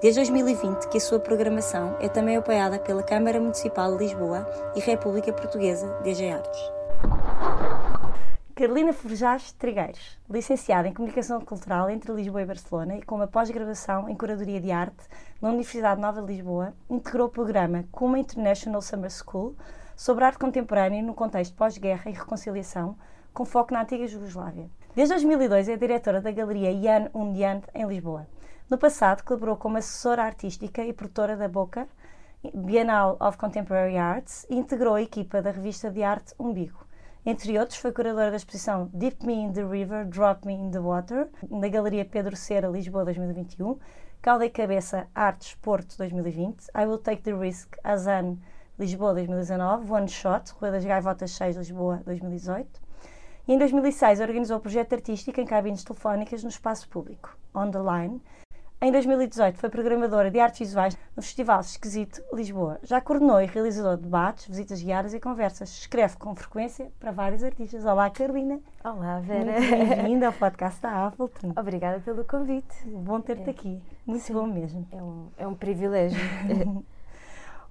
Desde 2020 que a sua programação é também apoiada pela Câmara Municipal de Lisboa e República Portuguesa DG Artes. Carolina Forjás Trigueiros, licenciada em Comunicação Cultural entre Lisboa e Barcelona e com uma pós-graduação em Curadoria de Arte na Universidade Nova de Lisboa, integrou o programa Kuma International Summer School sobre arte contemporânea no contexto pós-guerra e reconciliação, com foco na antiga Jugoslávia. Desde 2002 é diretora da Galeria Jan Undiant em Lisboa. No passado, colaborou como assessora artística e produtora da Boca, Bienal of Contemporary Arts, e integrou a equipa da revista de arte Umbigo. Entre outros, foi curadora da exposição Deep Me in the River, Drop Me in the Water, na Galeria Pedro Cera, Lisboa 2021, Calda e Cabeça Artes Porto 2020, I Will Take the Risk, Azan Lisboa 2019, One Shot, Rua das Gaivotas 6, Lisboa 2018. E em 2006 organizou o projeto artístico em cabines telefónicas no espaço público, On the Line, em 2018 foi programadora de artes visuais no Festival Esquisito Lisboa. Já coordenou e realizou debates, visitas guiadas e conversas. Escreve com frequência para vários artistas. Olá, Carolina. Olá, Vera. Bem-vinda ao podcast da Appleton. Obrigada pelo convite. Bom ter-te é. aqui. Muito Sim, bom mesmo. É um, é um privilégio.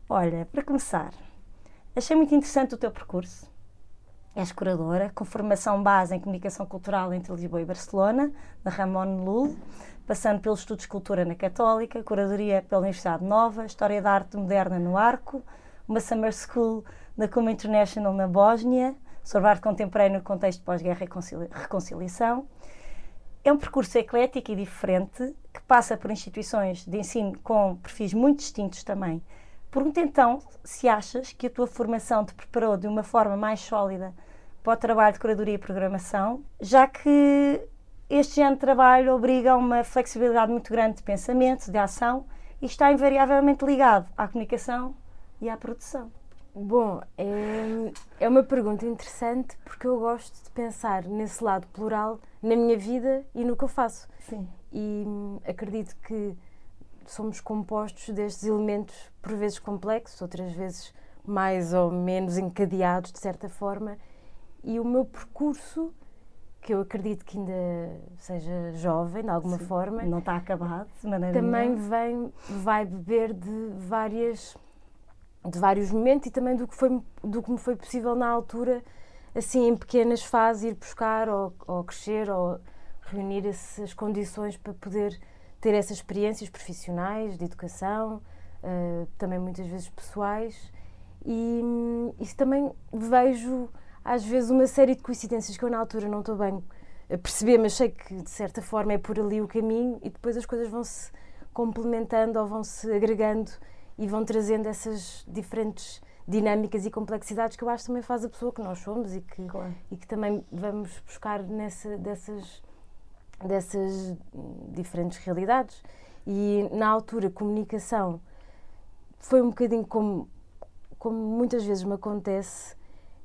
Olha, para começar, achei muito interessante o teu percurso. És curadora, com formação base em comunicação cultural entre Lisboa e Barcelona, na Ramon Lul passando pelos estudos de cultura na Católica, curadoria pela Universidade Nova, História da Arte Moderna no Arco, uma Summer School na Kuma International na Bósnia, sobre arte contemporânea no contexto pós-guerra e reconciliação. É um percurso eclético e diferente, que passa por instituições de ensino com perfis muito distintos também. Pergunto então se achas que a tua formação te preparou de uma forma mais sólida para o trabalho de curadoria e programação, já que este género de trabalho obriga a uma flexibilidade muito grande de pensamento, de ação e está invariavelmente ligado à comunicação e à produção. Bom, é, é uma pergunta interessante porque eu gosto de pensar nesse lado plural na minha vida e no que eu faço. Sim. E hum, acredito que somos compostos destes elementos, por vezes complexos, outras vezes mais ou menos encadeados de certa forma, e o meu percurso que eu acredito que ainda seja jovem, de alguma Sim, forma. Não está acabado, de maneira Também vem, vai beber de várias de vários momentos e também do que foi do que me foi possível na altura assim em pequenas fases ir buscar ou, ou crescer ou reunir essas condições para poder ter essas experiências profissionais de educação uh, também muitas vezes pessoais. E hum, isso também vejo às vezes uma série de coincidências que eu na altura não estou bem a perceber, mas sei que de certa forma é por ali o caminho e depois as coisas vão se complementando ou vão se agregando e vão trazendo essas diferentes dinâmicas e complexidades que eu acho também faz a pessoa que nós somos e que, claro. e que também vamos buscar nessa, dessas, dessas diferentes realidades. E na altura, comunicação foi um bocadinho como, como muitas vezes me acontece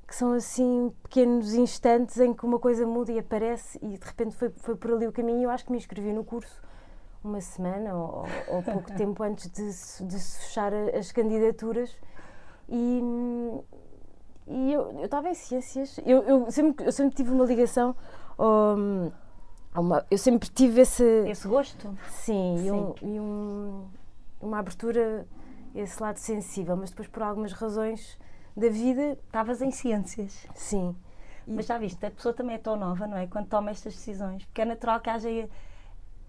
que são assim pequenos instantes em que uma coisa muda e aparece e de repente foi, foi por ali o caminho. Eu acho que me inscrevi no curso uma semana ou, ou pouco tempo antes de, de se fechar as candidaturas e, e eu estava em ciências. Eu, eu, sempre, eu sempre tive uma ligação. Um, uma, eu sempre tive esse. Esse gosto? Sim, sim. E, um, e um, uma abertura, esse lado sensível, mas depois por algumas razões da vida. Estavas em ciências. Sim. E... Mas já viste, a pessoa também é tão nova, não é? Quando toma estas decisões, porque é natural que haja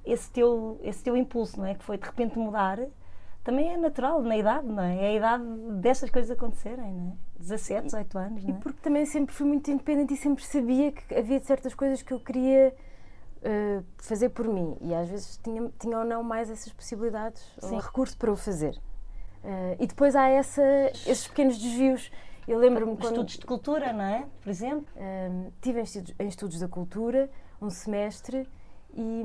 esse teu, esse teu impulso, não é? Que foi de repente mudar. Também é natural na idade, não é? É a idade dessas coisas acontecerem, não é? 17, 18 anos, não é? E porque também sempre fui muito independente e sempre sabia que havia certas coisas que eu queria uh, fazer por mim. E às vezes tinha, tinha ou não mais essas possibilidades Sim. ou recurso para o fazer. Uh, e depois há essa, esses pequenos desvios. Eu lembro-me quando... Estudos de cultura, não é? Por exemplo? Uh, tive em estudos, em estudos, da cultura um semestre e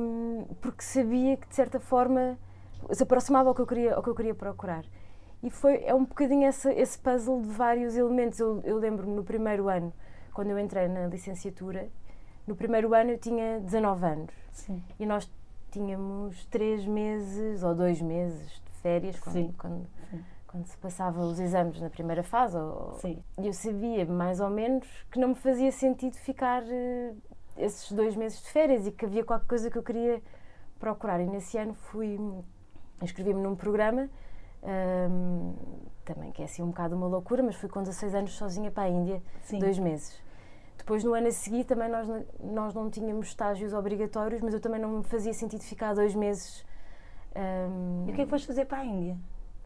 porque sabia que de certa forma se aproximava ao que eu queria, ao que eu queria procurar. E foi, é um bocadinho esse, esse puzzle de vários elementos. Eu, eu lembro-me no primeiro ano, quando eu entrei na licenciatura, no primeiro ano eu tinha 19 anos. Sim. E nós tínhamos três meses ou dois meses de férias quando, quando. Quando se passava os exames na primeira fase. Ou, e eu sabia mais ou menos que não me fazia sentido ficar eh, esses dois meses de férias e que havia qualquer coisa que eu queria procurar. E nesse ano fui, inscrevi-me num programa, ahm, também que é assim um bocado uma loucura, mas fui com 16 anos sozinha para a Índia, Sim. dois meses. Depois, no ano a seguir, também nós, não- nós não tínhamos estágios obrigatórios, mas eu também não me fazia sentido ficar dois meses. ahm, E o que é que foste fazer para a Índia?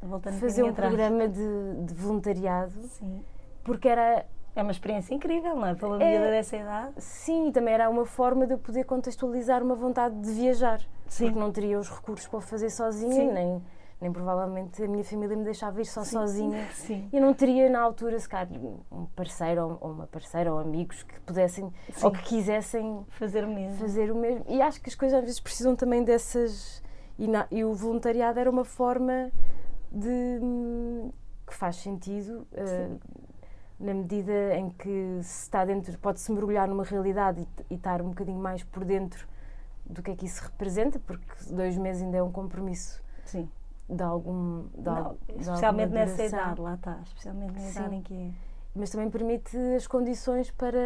Voltando fazer um atrás. programa de, de voluntariado, Sim. porque era É uma experiência incrível, não é? Uma É. miúda dessa idade. Sim, também era uma forma de eu poder contextualizar uma vontade de viajar. Sim. Porque não teria os recursos para o fazer sozinha, Sim. nem, nem provavelmente a minha família me deixava ir só sozinha. Sim. E não teria na altura, se calhar, um parceiro ou- ou uma parceira ou amigos que pudessem Sim. ou que quisessem Fazer o mesmo. fazer o mesmo. E acho que as coisas às vezes precisam também dessas. E, na- e o voluntariado era uma forma de. que faz sentido. eh, na medida em que se está dentro, pode-se mergulhar numa realidade e, e estar um bocadinho mais por dentro do que é que isso representa, porque dois meses ainda é um compromisso Sim. de algum. De, Não, al- de especialmente nessa idade, lá está. Especialmente na idade em que é. Mas também permite as condições para,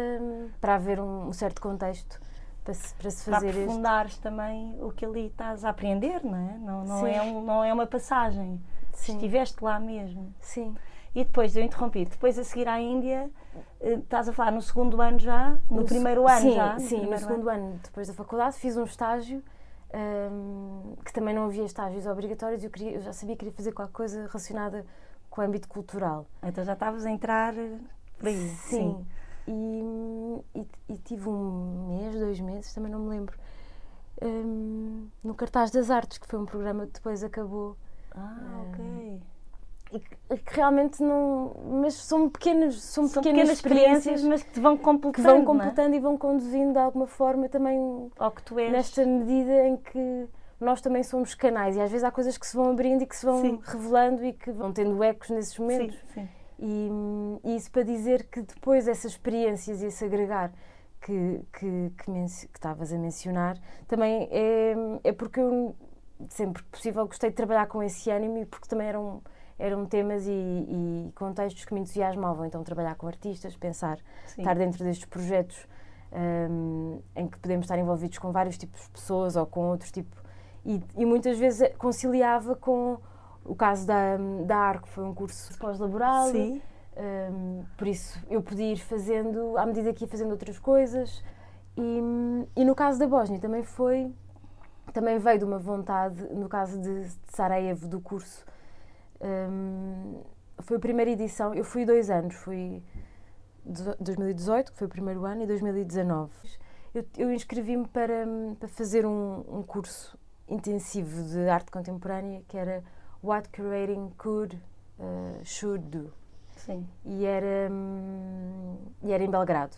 para haver um, um certo contexto para se, para se Para fazer este. aprofundares também o que ali estás a aprender, não é? Não, não, Sim. é, um, não é uma passagem. Sim, Estiveste lá mesmo. sim. E depois, eu interrompi, depois a seguir à Índia, eh, estás a falar no segundo ano já? No, se- primeiro ano sim, já? Sim, no primeiro segundo ano. depois da faculdade, fiz um estágio hum, que também não havia estágios obrigatórios. Eu, queria, eu já sabia que queria fazer qualquer coisa relacionada com o âmbito cultural. Então já estavas a entrar eh, por aí. Sim. E, e, e tive um mês, dois meses, também não me lembro, hum, no Cartaz das Artes, que foi um programa que depois acabou. Ah, ok. E que, e que realmente não. Mas são pequenas, são São pequenas, pequenas experiências, mas que te vão que completando, vão não é? completando e vão conduzindo de alguma forma também Ao que tu és. nesta medida em que nós também somos canais e às vezes há coisas que se vão abrindo e que se vão Sim. revelando e que vão tendo ecos nesses momentos. Sim, sim. E, e isso para dizer que depois essas experiências e esse agregar que, que, que, menci- que estavas a mencionar também é, é porque eu sempre que possível gostei de trabalhar com esse ânimo porque também eram, eram temas e, e contextos que me entusiasmavam. Então trabalhar com artistas, pensar Sim. estar dentro destes projetos hum, em que podemos estar envolvidos com vários tipos de pessoas ou com outros tipos. E, e muitas vezes conciliava com o caso da, da ARC, foi um curso pós-laboral. Sim. hum, por isso eu podia ir fazendo, à medida que ia fazendo outras coisas. E, e no caso da Bósnia também foi, também veio de uma vontade, no caso de, de Sarajevo, do curso. hum, foi a primeira edição, eu fui dois anos, fui dezo- 2018, que foi o primeiro ano, e 2019. Eu, eu inscrevi-me para, para fazer um, um curso intensivo de arte contemporânea que era What Curating Could, uh, Should Do. Sim. E era, hum, e era em Belgrado.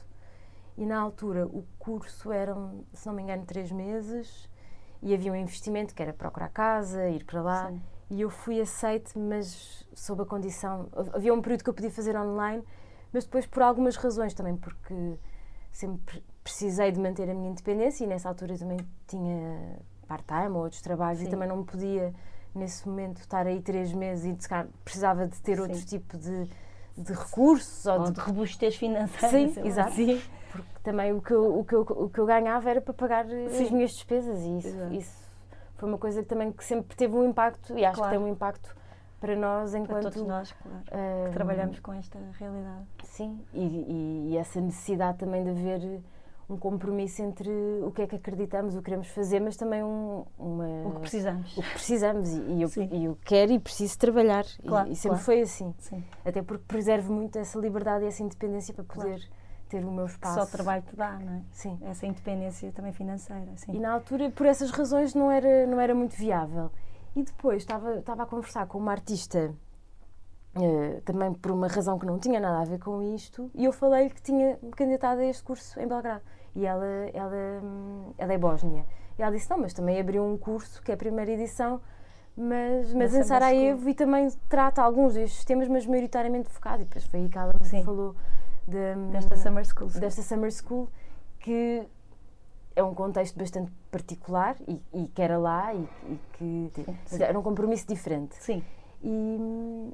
E na altura o curso eram, se não me engano, três meses e havia um investimento que era procurar casa, ir para lá. Sim. E eu fui aceite, mas sob a condição. Havia um período que eu podia fazer online, mas depois por algumas razões também, porque sempre precisei de manter a minha independência e nessa altura também tinha part-time ou outros trabalhos Sim. e também não podia, nesse momento, estar aí três meses e calhar, precisava de ter Sim. outro tipo de, de recursos ou Ou de de robustez financeira. Sim, exato. Sim. Porque também o que, eu, o, que eu, o que eu ganhava era para pagar eh, as Sim. minhas despesas e isso, isso foi uma coisa que também que sempre teve um impacto e acho Claro. que tem um impacto para nós Para enquanto todos nós, claro. ah, Que trabalhamos com esta realidade. sim e, e- e essa necessidade também de haver um compromisso entre o que é que acreditamos o que queremos fazer mas também um, uma O que precisamos. o que precisamos e, e eu, e eu quero e preciso trabalhar E- Claro, e, sempre claro. foi assim Sim. até porque preservo muito essa liberdade e essa independência para poder ter o meu espaço só o trabalho te dá, não é? sim Essa independência também financeira. Sim. E na altura, por essas razões, não era, não era muito viável. E depois estava, estava a conversar com uma artista, eh, também por uma razão que não tinha nada a ver com isto, e eu falei que tinha me candidatado a este curso em Belgrado. E ela, ela, hum, ela é bósnia. E ela disse: Não, mas também abriu um curso, que é a primeira edição, Mas, mas em Sarajevo e também trata alguns destes temas, mas maioritariamente focado. E depois foi aí que ela me Sim. falou de, Desta Summer School. sim. desta Summer School, que é um contexto bastante particular e, e que era lá e, e que Sim, mas era um compromisso diferente. Sim, E,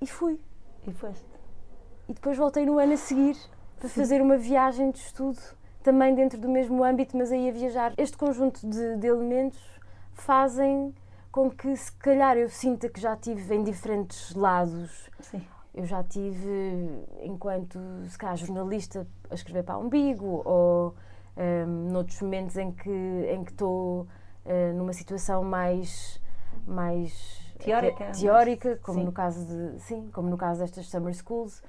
e fui. e foste. E depois voltei no ano a seguir para fazer uma viagem de estudo, também dentro do mesmo âmbito, mas aí a viajar. Este conjunto de, de elementos fazem com que, se calhar, eu sinta que já tive em diferentes lados. Sim. Eu já tive, enquanto, se calhar, jornalista, a escrever para o umbigo, ou um, noutros momentos em que em que estou eh, numa situação mais mais Teórica, eh, teórica como sim. no caso de sim como no caso destas summer schools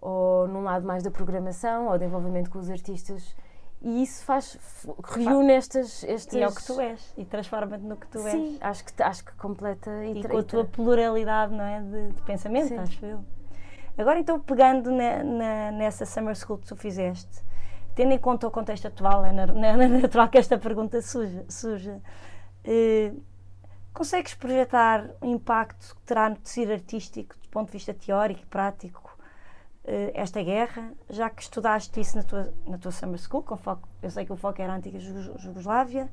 ou num lado mais da programação ou de envolvimento com os artistas e isso faz reúne estas estas E é o que tu és. E transforma-te no que tu és. sim acho que acho que completa e, e com a tua pluralidade não é, de, de pensamento, Sim. acho eu. Agora, então, pegando na- na- nessa Summer School que tu fizeste, tendo em conta o contexto atual, é na- na- na- natural que esta pergunta surja, surja eh, consegues projetar o impacto que terá no tecido artístico, do ponto de vista teórico e prático, eh, esta guerra, já que estudaste isso na tua, na tua Summer School, com foco, eu sei que o foco era a antiga Jugo- Jugoslávia,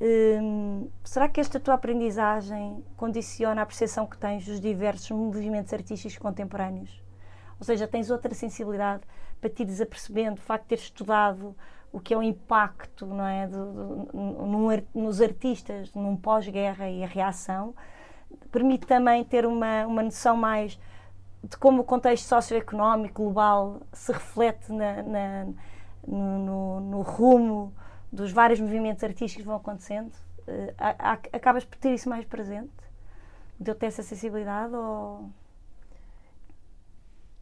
Hum, será que esta tua aprendizagem condiciona a percepção que tens dos diversos movimentos artísticos contemporâneos? Ou seja, tens outra sensibilidade para te ires apercebendo, o facto de teres estudado o que é o impacto não é, do, do- num nos artistas, num pós-guerra e a reação, permite também ter uma, uma noção mais de como o contexto socioeconómico global se reflete na- na- no, no- no rumo dos vários movimentos artísticos que vão acontecendo. Eh, a- a- acabas por ter isso mais presente? Deu-te essa sensibilidade ou...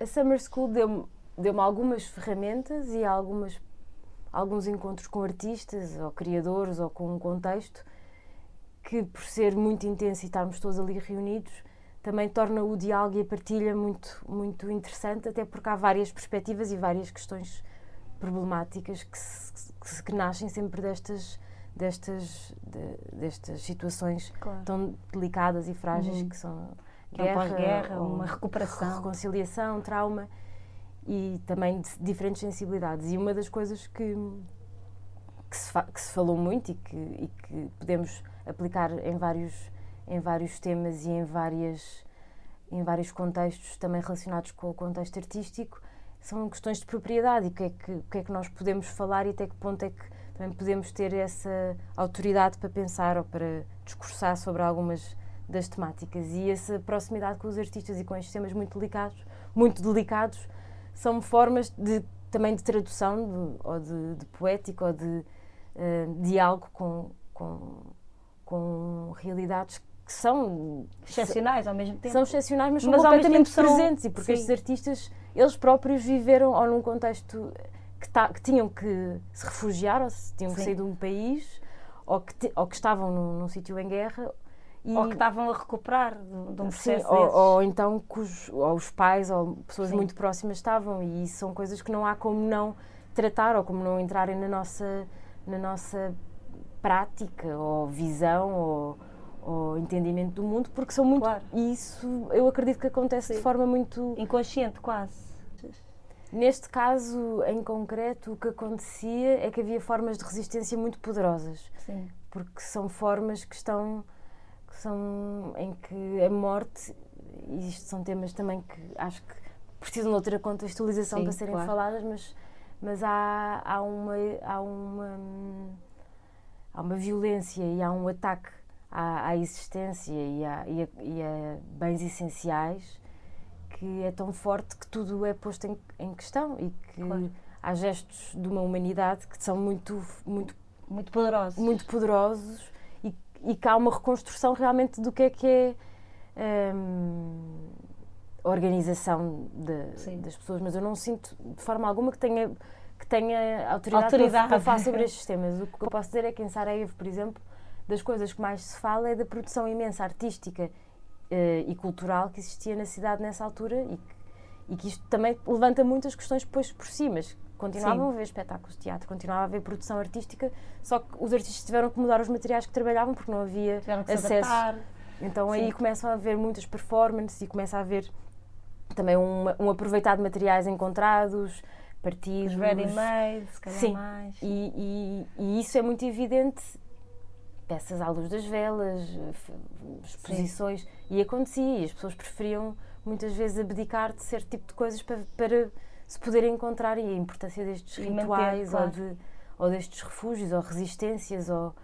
a Summer School deu-me deu algumas ferramentas e algumas, alguns encontros com artistas ou criadores ou com um contexto que, por ser muito intenso e estarmos todos ali reunidos, também torna o diálogo e a partilha muito, muito interessante, até porque há várias perspectivas e várias questões problemáticas que, se- que, que nascem sempre destas, destas, de- destas situações Claro. tão delicadas e frágeis Uhum. que são Que é pós-guerra, ou uma recuperação. reconciliação, trauma e também de diferentes sensibilidades. E uma das coisas que, que, se, que se falou muito e que, e que podemos aplicar em vários, em vários temas e em, várias, em vários contextos também relacionados com o contexto artístico são questões de propriedade e o que, é que, o que é que nós podemos falar e até que ponto é que também podemos ter essa autoridade para pensar ou para discursar sobre algumas das temáticas e essa proximidade com os artistas e com estes temas muito delicados, muito delicados, são formas de também de tradução de- ou de, de poética ou de eh, diálogo com, com, com realidades que são Excepcionais ao mesmo tempo. são excepcionais, mas são Mas completamente presentes e porque sim. estes artistas, eles próprios viveram ou num contexto que, ta- que tinham que se refugiar ou se tinham que Sim. sair de um país ou que, ti- ou que estavam num, num sítio em guerra e, Ou que estavam a recuperar de, de um Sim, processo ou, desses. ou então cujos, ou os pais ou pessoas Sim. muito próximas estavam e são coisas que não há como não tratar ou como não entrarem na nossa na nossa prática ou visão ou, ou entendimento do mundo porque são muito Claro. e isso eu acredito que acontece de Sim. forma muito Inconsciente, quase. neste caso em concreto o que acontecia é que havia formas de resistência muito poderosas Sim. porque são formas que estão que são em que a morte e isto são temas também que acho que precisam de outra contextualização Sim, para serem claro. faladas mas mas há há uma há uma há uma violência e há um ataque à, à existência e a, e, a, e a bens essenciais que é tão forte que tudo é posto em, em questão e que Claro. há gestos de uma humanidade que são muito muito Muito poderosos. muito poderosos e, e que há uma reconstrução realmente do que é que é hum, a organização de- das pessoas, mas eu não sinto de forma alguma que tenha, que tenha autoridade, Autoridade. Para, para falar sobre estes temas. O que eu posso dizer é que em Sarajevo, por exemplo, das coisas que mais se fala é da produção imensa artística eh, e cultural que existia na cidade nessa altura e que, e que isto também levanta muitas questões depois por si, mas continuavam Sim. a haver espetáculos de teatro, continuava a haver produção artística, só que os artistas tiveram que mudar os materiais que trabalhavam porque não havia acesso. adaptar. Então Sim. aí começam a haver muitas performances e começa a haver também um, um aproveitar de materiais encontrados, partidos. Os ready-made, se calhar Sim. mais. E, e- e isso é muito evidente. Peças à luz das velas, exposições. E acontecia. E as pessoas preferiam muitas vezes abdicar de certo tipo de coisas para, para se poderem encontrar. E a importância destes E manter, rituais claro. ou, de, ou destes refúgios ou resistências. Ou...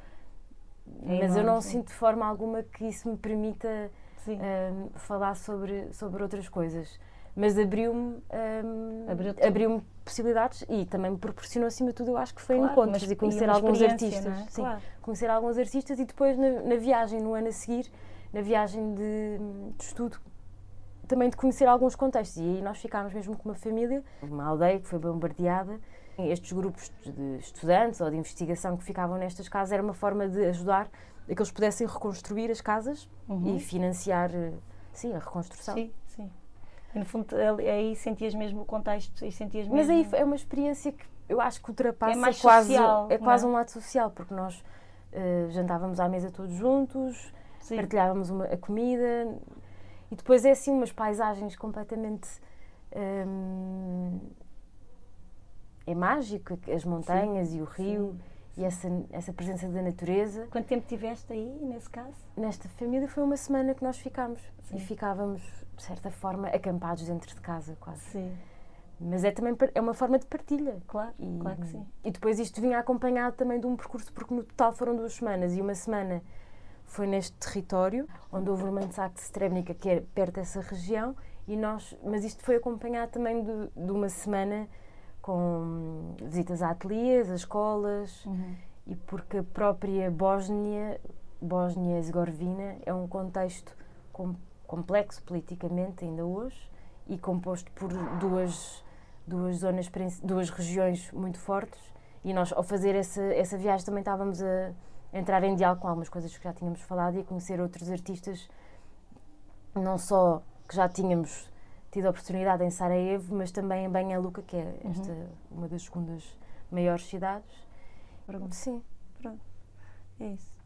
É Mas eu não sim. sinto de forma alguma que isso me permita Sim. hum, falar sobre, sobre outras coisas. Mas abriu-me hum, Abriu-te. abriu possibilidades e também me proporcionou, acima de tudo, eu acho que foi Claro, encontros e conhecer alguns artistas. é? Sim, Claro. conhecer alguns artistas e depois na, na viagem, no ano a seguir, na viagem de, de estudo, também de conhecer alguns contextos. E aí nós ficámos mesmo com uma família, uma aldeia que foi bombardeada. Estes grupos de estudantes ou de investigação que ficavam nestas casas era uma forma de ajudar a que eles pudessem reconstruir as casas Uhum. e financiar eh, sim, a reconstrução. Sim. E no fundo, aí sentias mesmo o contexto e sentias mesmo... Mas aí é uma experiência que eu acho que ultrapassa É mais quase, social, é quase é? um ato social, porque nós eh, jantávamos à mesa todos juntos, Sim. partilhávamos uma- a comida e depois é assim umas paisagens completamente hum, é mágico as montanhas e o rio e essa, essa presença da natureza. Quanto tempo tiveste aí, nesse caso? nesta família foi uma semana que nós ficámos. Sim. e ficávamos de certa forma acampados dentro de casa quase. Sim, mas é também é uma forma de partilha. Claro, e, claro que sim. e depois isto vinha acompanhado também de um percurso, porque no total foram duas semanas. E uma semana foi neste território, onde houve o Mansac de Srebrenica, que é perto dessa região, e nós, mas isto foi acompanhado também de, de uma semana com visitas a ateliês, a escolas, Uhum. e porque a própria Bósnia, Bósnia-Herzegovina, é um contexto com- complexo politicamente ainda hoje e composto por duas duas zonas duas regiões muito fortes e nós ao fazer essa essa viagem também estávamos a entrar em diálogo com algumas coisas que já tínhamos falado e a conhecer outros artistas não só que já tínhamos tido a oportunidade em Sarajevo, mas também em Banha Luka, que é esta uma das segundas maiores cidades. Pronto. Sim. É isso.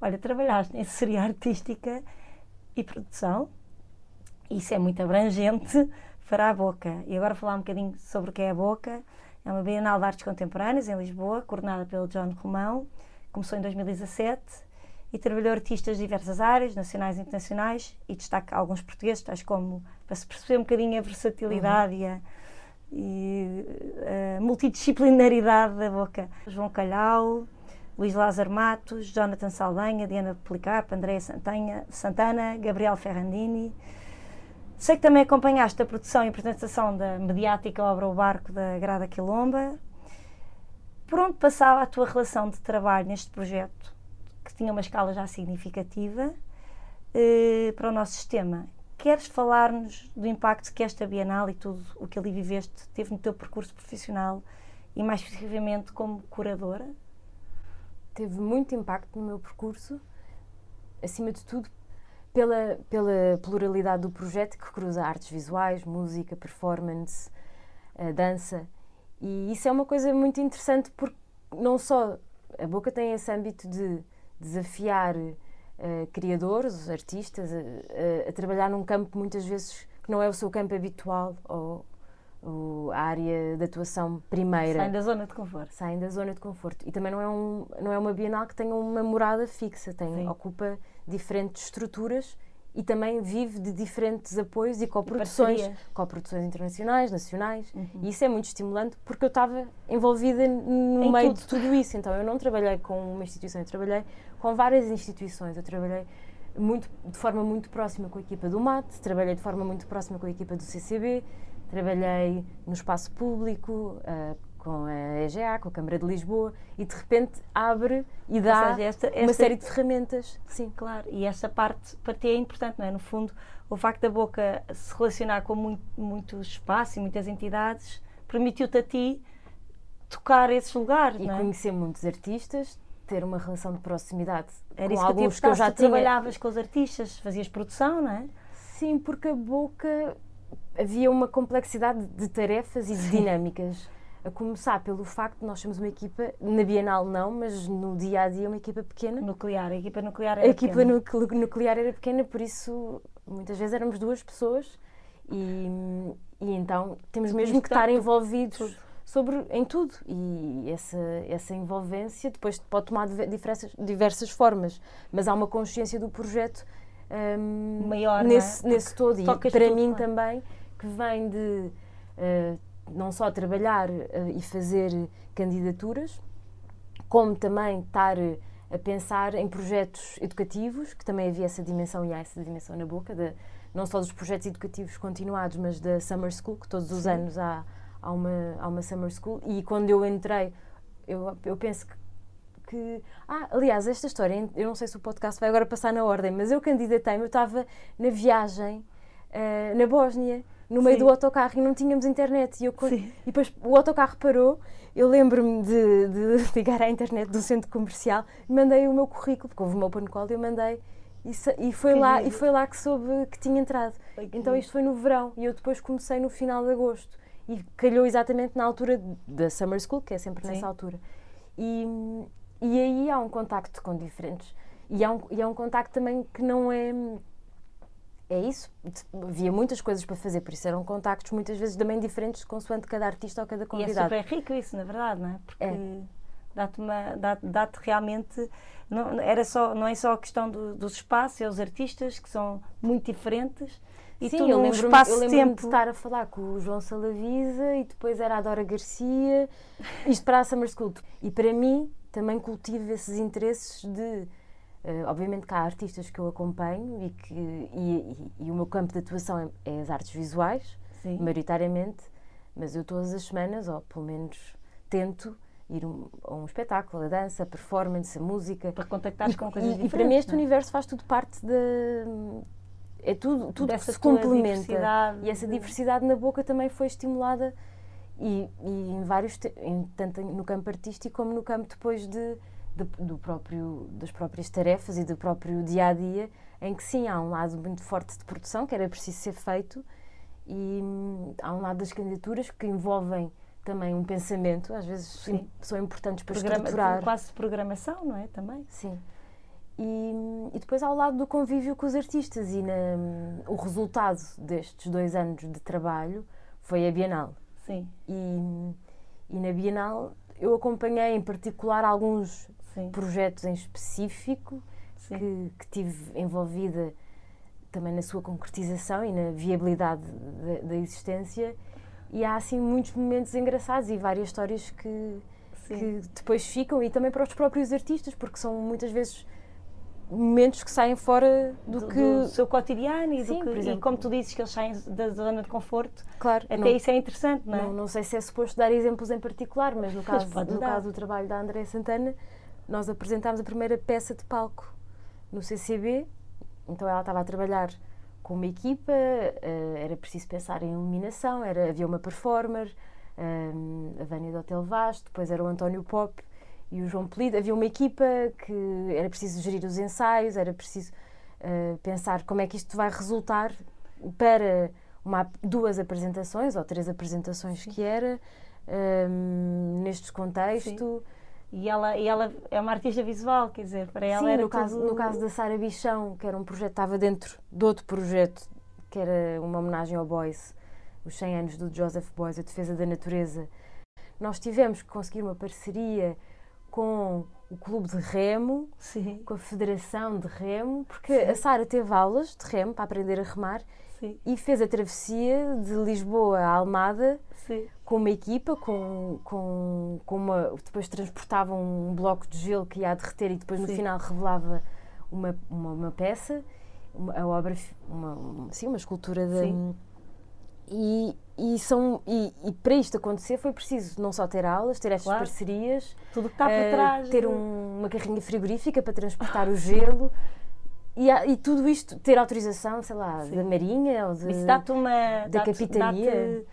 Olha, trabalhaste em assessoria artística e produção. Isso é muito abrangente para a Boca. E agora falar um bocadinho sobre o que é a Boca. É uma Bienal de Artes Contemporâneas em Lisboa, coordenada pelo John Romão. Começou em 2017 e trabalhou artistas de diversas áreas, nacionais e internacionais, e destaca alguns portugueses, tais como, para se perceber um bocadinho a versatilidade e a, e a multidisciplinaridade da Boca. João Calhau, Luís Lázaro Matos, Jonathan Saldanha, Diana Policarpo, Andréa Santana, Santana, Gabriel Ferrandini. Sei que também acompanhaste a produção e apresentação da mediática obra O Barco da Grada Quilomba. Por onde passava a tua relação de trabalho neste projeto, que tinha uma escala já significativa, eh, para o nosso sistema? Queres falar-nos do impacto que esta Bienal e tudo o que ali viveste teve no teu percurso profissional e, mais especificamente, como curadora? teve muito impacto no meu percurso, acima de tudo pela, pela pluralidade do projeto que cruza artes visuais, música, performance, eh, dança. E isso é uma coisa muito interessante porque não só a Boca tem esse âmbito de desafiar eh, criadores, artistas, a, a- a trabalhar num campo muitas vezes que não é o seu campo habitual ou, ou a área de atuação primeira Saem da zona de conforto. saem da zona de conforto. E também não é, um, não é uma Bienal que tenha uma morada fixa, tem, Sim. ocupa diferentes estruturas e também vive de diferentes apoios e coproduções, parcerias. coproduções internacionais, nacionais. Uhum. E isso é muito estimulante porque eu estava envolvida no Em meio tudo. de tudo isso. Então eu não trabalhei com uma instituição, eu trabalhei com várias instituições. Eu trabalhei muito, de forma muito próxima com a equipa do MAT, trabalhei de forma muito próxima com a equipa do CCB, trabalhei no espaço público, ah, com a EGA, com a Câmara de Lisboa, e de repente abre e dá seja, esta- uma esta- série de ferramentas. Sim. Claro, e essa parte para ti é importante, não é? No fundo, o facto da boca se relacionar com muito, muito espaço e muitas entidades permitiu-te a ti tocar esses lugares, E é? conhecer muitos artistas, ter uma relação de proximidade Era com isso que eu alguns que eu já tu tinha. trabalhavas com os artistas, fazias produção, não é? Sim, porque a boca havia uma complexidade de tarefas e de dinâmicas. A começar pelo facto de nós sermos uma equipa, na Bienal não, mas no dia a dia uma equipa pequena. Nuclear, a equipa nuclear A era equipa pequena. nucle- nuclear era pequena, por isso muitas vezes éramos duas pessoas e, e então temos mesmo que estar envolvidos. Sobre, em tudo. E essa, essa envolvência depois pode tomar diver- diversas, diversas formas, mas há uma consciência do projeto hum, Maior, é? nesse, nesse todo. E para mim claro. também, que vem de eh, não só trabalhar eh, e fazer candidaturas, como também estar eh, a pensar em projetos educativos, que também havia essa dimensão e há essa dimensão na boca, de, não só dos projetos educativos continuados, mas da Summer School, que todos os Sim. anos há, há, uma, há uma Summer School. E quando eu entrei, eu, eu penso que, que. Ah, aliás, esta história, eu não sei se o podcast vai agora passar na ordem, mas eu candidatei-me, eu estava na viagem eh, na Bósnia, no meio Sim. do autocarro e não tínhamos internet. E, eu, Sim. e depois o autocarro parou, eu lembro-me de, de ligar à internet do centro comercial e mandei o meu currículo, porque houve uma open call e eu mandei. E, e foi Que lá, e foi lá que soube que tinha entrado. Ai, que Então isto foi no verão e eu depois comecei no final de agosto. E calhou exatamente na altura da Summer School, que é sempre Sim. nessa altura. E, e aí há um contacto com diferentes. E há um, e há um contacto também que não é. É isso. Havia muitas coisas para fazer, por isso eram contactos muitas vezes também diferentes, consoante cada artista ou cada E é convidado. super rico isso, na verdade, não é? Porque É. dá-te uma, dá, dá-te realmente, não, era só, não é só a questão do- dos espaços, é os artistas que são muito diferentes e Sim, tu eu num espaço de tempo de estar a falar com o João Salavisa e depois era a Dora Garcia, isto para a Summer School. E para mim também cultivo esses interesses de. eh, obviamente que há artistas que eu acompanho e, que, e, e- e o meu campo de atuação é, é as artes visuais, Sim. maioritariamente, mas eu todas as semanas, ou pelo menos tento, ir um- a um espetáculo, a dança, a performance, a música. para contactares E, com coisas e- e diferentes. para mim este não é? universo faz tudo parte da. É tudo, tudo que Dessa se complementa. E essa de- diversidade na boca também foi estimulada e, e em vários, em, tanto no campo artístico como no campo depois de, de- do próprio, das próprias tarefas e do próprio dia a dia, em que sim, há um lado muito forte de produção que era preciso ser feito e hum, há um lado das candidaturas que envolvem também um pensamento, às vezes Sim. im- são importantes para Programa- estruturar. quase programação, não é? Também. Sim. E, e depois há o lado do convívio com os artistas e na- o resultado destes dois anos de trabalho foi a Bienal. Sim, E, e na Bienal eu acompanhei em particular alguns sim, projetos em específico que, que tive envolvida também na sua concretização e na viabilidade da, da existência. E há assim muitos momentos engraçados e várias histórias que, que depois ficam e também para os próprios artistas, porque são muitas vezes momentos que saem fora do, do, que. do seu cotidiano e, do Sim, que- por e como tu dizes que eles saem da zona de conforto, claro, até não, isso é interessante, não é? não, não sei se é suposto dar exemplos em particular, mas no caso, podes no dar. caso do trabalho da Andréa Santana, nós apresentámos a primeira peça de palco no CCB, então ela estava a trabalhar com uma equipa, eh, era preciso pensar em iluminação, era, havia uma performer, eh, a Vânia do Hotel Vaz, depois era o António Pop e o João Polido. Havia uma equipa que era preciso gerir os ensaios, era preciso eh, pensar como é que isto vai resultar para uma, duas apresentações ou três apresentações que era, eh, nestes contextos. E ela, e ela é uma artista visual, quer dizer, para ela Sim, era no, caso, tudo- no caso da Sara Bichão, que era um projeto, estava dentro de outro projeto, que era uma homenagem ao Boyce, os 100 anos do Joseph Boyce, a defesa da natureza. Nós tivemos que conseguir uma parceria com o Clube de Remo, Sim, com a Federação de Remo, porque a Sara teve aulas de remo para aprender a remar sim, e fez a travessia de Lisboa a Almada sim. com uma equipa, com, com, com uma. Depois transportavam um bloco de gelo que ia a derreter e depois no Sim. final revelava uma, uma, uma peça, uma, a obra, uma, uma- sim, uma escultura. Sim. E, e, são, e, e para isto acontecer foi preciso não só ter aulas, ter estas Claro. parcerias, Tudo que está por eh, trás. ter de- um- uma carrinha frigorífica para transportar o gelo. E, e tudo isto, ter autorização, sei lá, Sim. da Marinha ou de, Isso dá-te uma. da dá-te- capitania.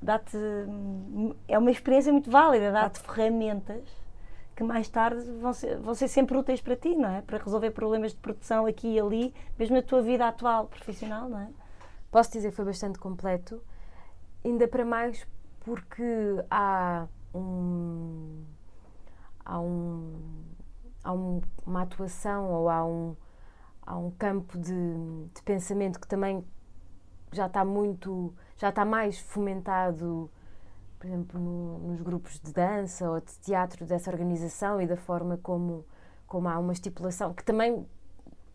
dá-te- hum, É uma experiência muito válida, dá-te ferramentas que mais tarde vão ser, vão ser sempre úteis para ti, não é? Para resolver problemas de produção aqui e ali, mesmo na tua vida atual, profissional, não é? posso dizer que foi bastante completo, ainda para mais porque há um. Há, um, há um, uma atuação ou há um, há um campo de, de pensamento que também já está muito, já está mais fomentado, por exemplo, no, nos grupos de dança ou de teatro dessa organização e da forma como, como há uma estipulação, que também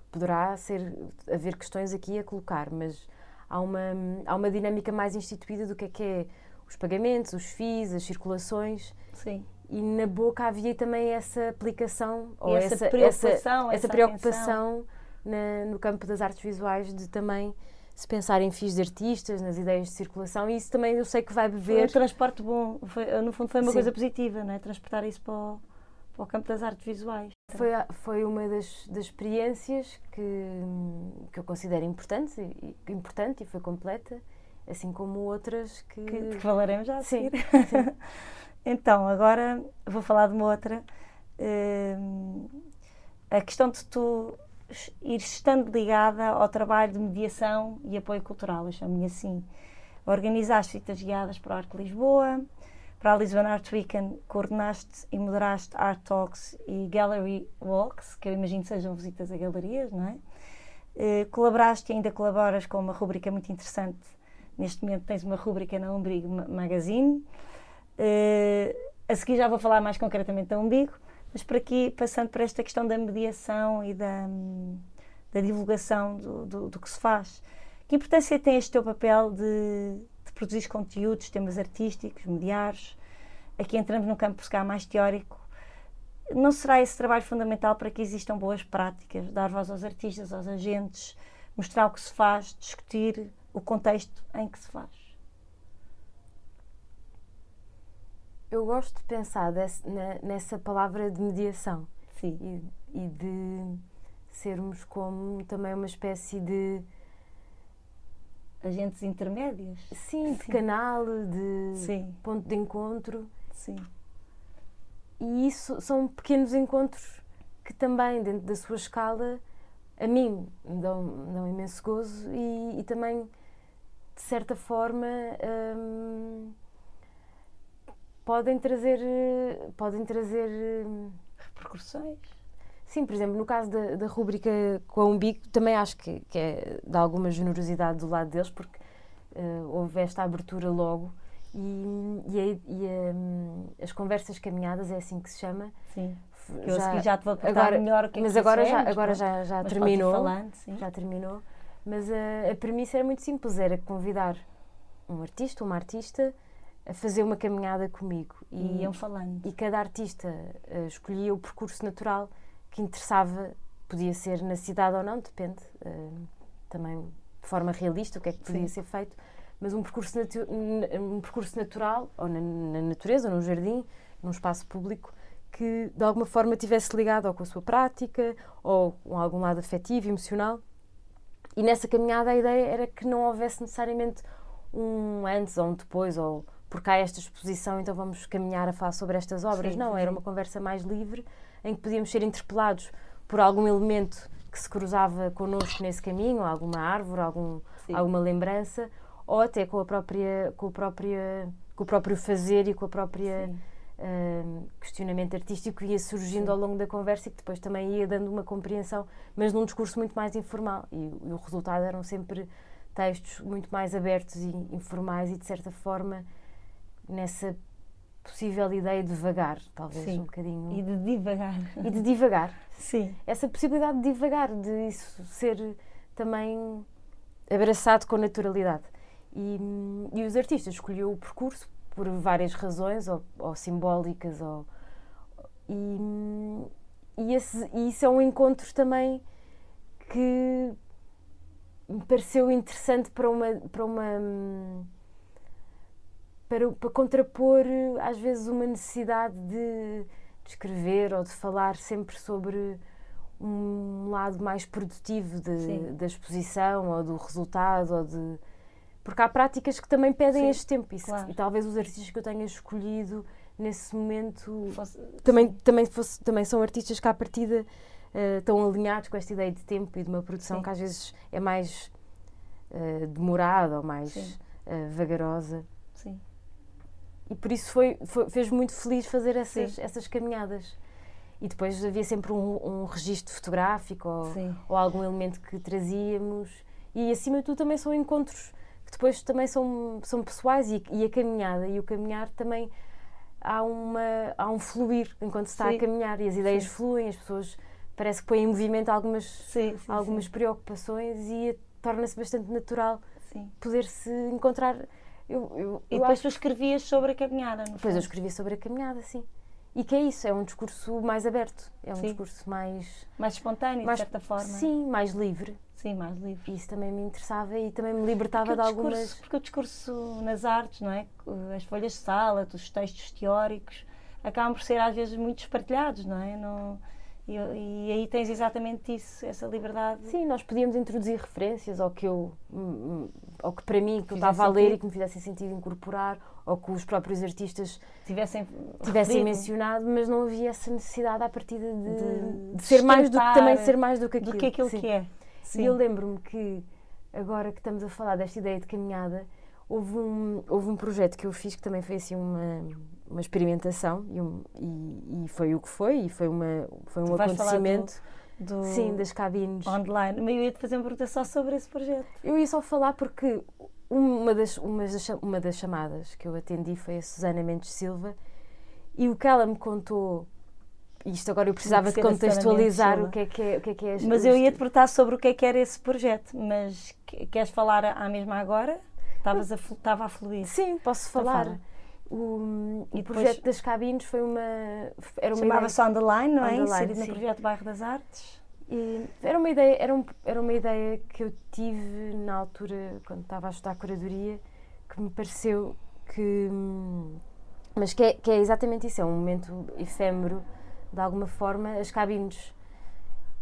poderá ser, haver questões aqui a colocar, mas há uma, há uma dinâmica mais instituída do que é que é os pagamentos, os FIIs, as circulações. Sim. E na boca havia também essa aplicação, ou essa, essa preocupação, essa, essa preocupação na, no campo das artes visuais de também se pensar em FIIs de artistas, nas ideias de circulação, e isso também eu sei que vai Foi um beber. transporte bom, foi, no fundo foi uma Sim. coisa positiva, não é? Transportar isso para o, para o campo das artes visuais. Foi, foi uma das, das experiências que, que eu considero importante importante e foi completa, assim como outras que. que, que falaremos já a Sim, seguir. então, agora vou falar de uma outra. Hum, a questão de tu ires estando ligada ao trabalho de mediação e apoio cultural, eu chamo-lhe assim. Organizaste visitas guiadas para o Arco Lisboa, para a Lisbon Art Weekend coordenaste e moderaste Art Talks e Gallery Walks, que eu imagino sejam visitas a galerias, não é? Eh, colaboraste e ainda colaboras com uma rubrica muito interessante. Neste momento tens uma rubrica na Umbrigo Ma- Magazine. Eh, a seguir já vou falar mais concretamente da Umbigo, mas por aqui, passando por esta questão da mediação e da, da divulgação do, do, do que se faz. Que importância tem este teu papel de produzir conteúdos, temas artísticos, mediares? Aqui entramos num campo se mais teórico. Não será esse trabalho fundamental para que existam boas práticas, dar voz aos artistas, aos agentes, mostrar o que se faz, discutir o contexto em que se faz? Eu gosto de pensar desse- na- nessa palavra de mediação Sim. e, e de sermos como também uma espécie de Agentes intermédios? sim, de Sim. canal, de Sim, ponto de encontro. sim. E isso são pequenos encontros que também, dentro da sua escala, a mim me dão, me dão imenso gozo e, e também, de certa forma, hum, podem trazer. podem trazer. hum, Repercussões? Sim, por exemplo, no caso da, da rúbrica com a Umbigo, também acho que, que é de alguma generosidade do lado deles, porque eh, houve esta abertura logo e, e, a- e a, hum, as conversas caminhadas, é assim que se chama. Sim. Que eu a seguir já te vou agora- melhor o que é mas que agora já, dissemos, agora já, já terminou. falando. Já terminou. Mas a, a premissa era muito simples, era convidar um artista, uma artista, a fazer uma caminhada comigo. E iam falando. E cada artista eh, escolhia o percurso natural que interessava, podia ser na cidade ou não, depende, eh, também de forma realista o que é que podia Sim. ser feito, mas um percurso, um percurso natural, ou na, na natureza, ou num jardim, num espaço público, que de alguma forma tivesse ligado ou com a sua prática, ou com algum lado afetivo, emocional. E nessa caminhada a ideia era que não houvesse necessariamente um antes ou um depois, ou porque há esta exposição, então vamos caminhar a falar sobre estas obras. Sim, não, sim, era uma conversa mais livre em que podíamos ser interpelados por algum elemento que se cruzava connosco nesse caminho, alguma árvore, algum, Sim. alguma lembrança, ou até com, a própria, com, a própria, com o próprio fazer e com a própria Sim. hum, questionamento artístico que ia surgindo Sim. ao longo da conversa e que depois também ia dando uma compreensão, mas num discurso muito mais informal. E, e o resultado eram sempre textos muito mais abertos e informais e, de certa forma, nessa possível ideia de vagar, talvez Sim. um bocadinho. E de divagar. E de divagar. Sim. Essa possibilidade de divagar, de isso ser também abraçado com naturalidade. E, e os artistas escolheram o percurso por várias razões, ou, ou simbólicas, ou, e, e, esse, e isso é um encontro também que me pareceu interessante para uma. Para uma hum, para, para contrapor, às vezes, uma necessidade de, de escrever ou de falar sempre sobre um lado mais produtivo de- da exposição ou do resultado ou de porque há práticas que também pedem Sim, este tempo e, se- claro. e talvez os artistas que eu tenha escolhido nesse momento Fosse- também, também, fosse, também são artistas que à partida eh, estão alinhados com esta ideia de tempo e de uma produção Sim. que às vezes é mais eh, demorada ou mais eh, vagarosa. E por isso foi, foi fez muito feliz fazer essas, essas caminhadas. E depois havia sempre um, um registro fotográfico ou, ou, algum elemento que trazíamos. E acima de tudo também são encontros que depois também são, são pessoais e, e a caminhada e o caminhar também há, uma, há um fluir enquanto se está sim. a caminhar e as ideias sim. fluem, as pessoas parece que põem em movimento algumas, sim, algumas preocupações e torna-se bastante natural poder-se encontrar. Eu, eu, e depois acho... tu escrevias sobre a caminhada, não Depois eu escrevia sobre a caminhada, sim. E que é isso, é um discurso mais aberto, é um sim. discurso mais... Mais espontâneo, mais, de certa forma. Sim, mais livre. Sim, mais livre. Isso também me interessava e também me libertava de algumas... Discurso, porque o discurso nas artes, não é? As folhas de sala, os textos teóricos, acabam por ser às vezes muito espartilhados, não é? Não e, e, aí tens exatamente isso, essa liberdade. Sim, nós podíamos introduzir referências ao que eu, hum, hum, ao que para mim que eu estava a ler e que me fizesse sentido incorporar, ou que os próprios artistas tivessem, tivessem mencionado, mas não havia essa necessidade a partir de, de, de ser mais do também ser mais do que aquilo, do que, aquilo que é. Sim. E eu lembro-me que agora que estamos a falar desta ideia de caminhada, houve um, houve um projeto que eu fiz que também foi assim uma uma experimentação e, um, e, e, foi o que foi e foi uma foi um acontecimento do, do sim das cabines. online. Mas eu ia te fazer uma pergunta só sobre esse projeto. Eu ia só falar porque uma das uma das, uma das chamadas que eu atendi foi a Susana Mendes Silva e o que ela me contou isto agora eu precisava de contextualizar o que é que é, o que é, que é mas eu ia te perguntar sobre o que é que era esse projeto mas queres falar à mesma agora? Estavas a estava a fluir. Sim posso falar o, e o projeto das cabines foi uma. Era uma Chamava-se Underline, não é? Inserido no projeto Bairro das Artes. E era uma ideia era, um, era uma ideia que eu tive na altura quando estava a estudar curadoria que me pareceu que mas que é, que é exatamente isso é um momento efêmero de alguma forma as cabines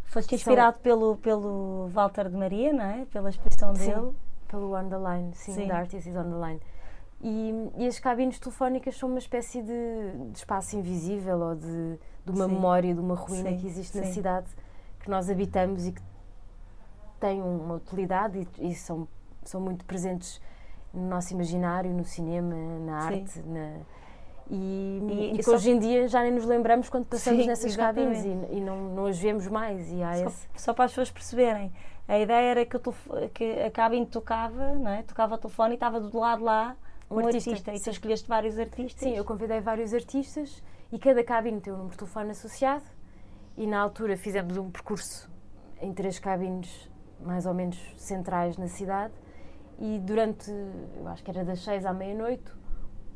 foste inspirado são... pelo pelo Walter de Maria não é pela exposição dele sim, pelo Underline sim, sim. da Artists Underline e, e, as cabines telefónicas são uma espécie de, de espaço invisível ou de, de uma sim. memória, de uma ruína sim, que existe sim. na cidade que nós habitamos e que tem uma utilidade e, e, são, são muito presentes no nosso imaginário, no cinema, na arte. Na, e, e, e que hoje em dia já nem nos lembramos quando passamos nessas cabines e, não, não as vemos mais. E há só, esse... só para as pessoas perceberem, a ideia era que, o que a cabine tocava, não é? tocava o telefone e estava do lado lá um, um artista. artista. E tu escolheste vários artistas? Sim, eu convidei vários artistas e cada cabine tem um número de telefone associado. E na altura fizemos um percurso em três cabines mais ou menos centrais na cidade. E durante, eu acho que era das seis à meia-noite,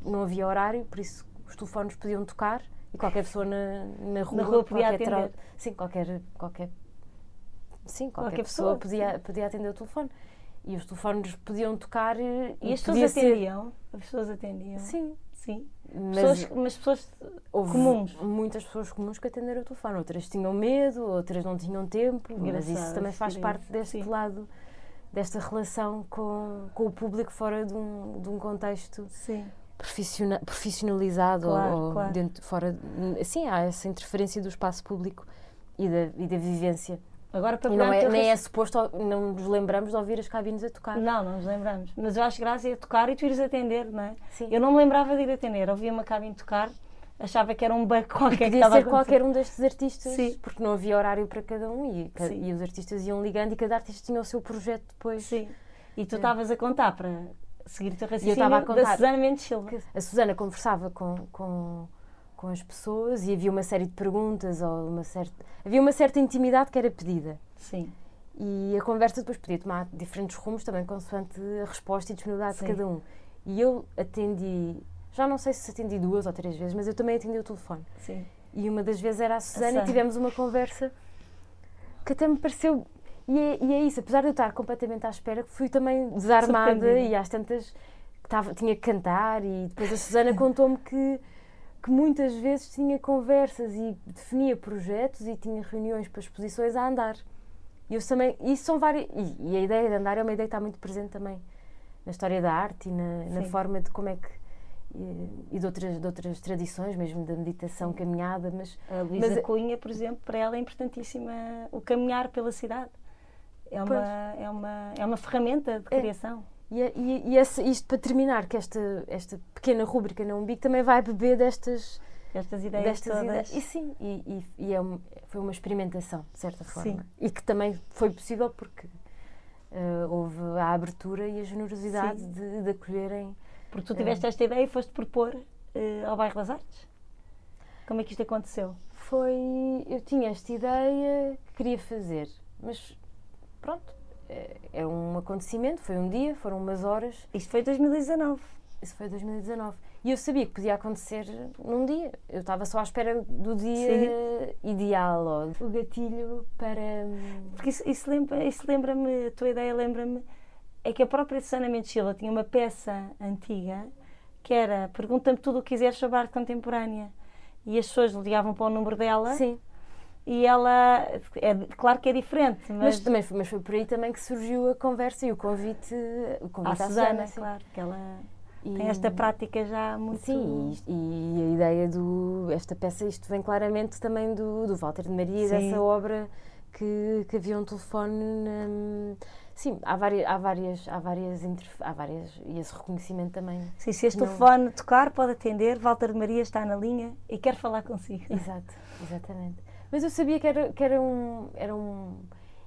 não havia horário, por isso os telefones podiam tocar e qualquer pessoa na, na rua, na rua podia atender. sim, qualquer, qualquer, sim, qualquer, qualquer pessoa, pessoa podia, podia atender o telefone e os telefones podiam tocar e, e as pessoas atendiam. As pessoas atendiam. Sim. Sim. Mas, pessoas, mas pessoas comuns. Muitas pessoas comuns que atenderam o telefone. Outras tinham medo, outras não tinham tempo. mas isso também faz parte deste Sim. lado, desta relação com, com o público fora de um, de um contexto Sim. profissionalizado claro, ou claro. Dentro, fora. Sim, há essa interferência do espaço público e da, e da vivência. Agora, para e não é, nem é suposto, não nos lembramos de ouvir as cabines a tocar. Não, não nos lembramos. Mas eu acho graça é tocar e tu ires atender, não é? Sim. Eu não me lembrava de ir atender. Ouvia uma cabine tocar, achava que era um bug qualquer e podia que ser qualquer um destes artistas, Sim. porque não havia horário para cada um e, e, os artistas iam ligando e cada artista tinha o seu projeto depois. Sim. E tu estavas a contar para seguir o teu raciocínio eu estava a contar da Susana Mendes Silva. A Susana conversava com, com com as pessoas e havia uma série de perguntas ou uma certa havia uma certa intimidade que era pedida. Sim. E a conversa depois podia tomar diferentes rumos também consoante a resposta e disponibilidade sim. de cada um. E eu atendi já não sei se atendi duas ou três vezes mas eu também atendi o telefone. Sim. E uma das vezes era a Susana e tivemos uma conversa que até me pareceu e é, e é, isso, apesar de eu estar completamente à espera, fui também desarmada e às tantas que tava, tinha que cantar e depois a Susana contou-me que que muitas vezes tinha conversas e definia projetos e tinha reuniões para exposições a andar. E eu também, isso são várias, e, e, a ideia de andar é uma ideia que está muito presente também na história da arte e na, na forma de como é que e, e de, outras, de outras tradições, mesmo da meditação, caminhada, mas... A Luísa mas, Cunha, por exemplo, para ela é importantíssima o caminhar pela cidade. É uma, é uma, é uma ferramenta de é. E, e, e esse, isto para terminar, que esta, esta pequena rúbrica na Umbigo também vai beber destas, Estas ideias destas todas. ideias. E sim, e, e, é um- foi uma experimentação, de certa forma. Sim. E que também foi possível porque eh, houve a abertura e a generosidade de, de acolherem. Porque tu tiveste esta ideia e foste propor eh, ao Bairro das Artes. Como é que isto aconteceu? Foi. Eu tinha esta ideia que queria fazer, mas pronto, é, é um acontecimento, foi um dia, foram umas horas, Isto foi em 2019. isso foi 2019. E eu sabia que podia acontecer num dia. Eu estava só à espera do dia ideal, ou o gatilho para. Porque isso, isso lembra- isso lembra-me, a tua ideia lembra-me, é que a própria Susana Mendes Silva tinha uma peça antiga que era Pergunta-me tudo o que quiseres sobre a arte contemporânea. E as pessoas ligavam para o número dela Sim, e ela, é, claro que é diferente, mas, mas, também, foi- mas foi por aí também que surgiu a conversa e o convite, o à convite à Susana, claro, que ela E- tem esta prática já muito... Sim, e, e a ideia do. Esta peça, isto vem claramente também do, do Walter de Maria, Sim. dessa obra que, que havia um telefone. na- sim, há várias, há várias, há várias, há várias. E esse reconhecimento também. Sim, se este Não. telefone tocar, pode atender, Walter de Maria está na linha e quer falar consigo. Exato, exatamente. Mas eu sabia que era, que era um. Era um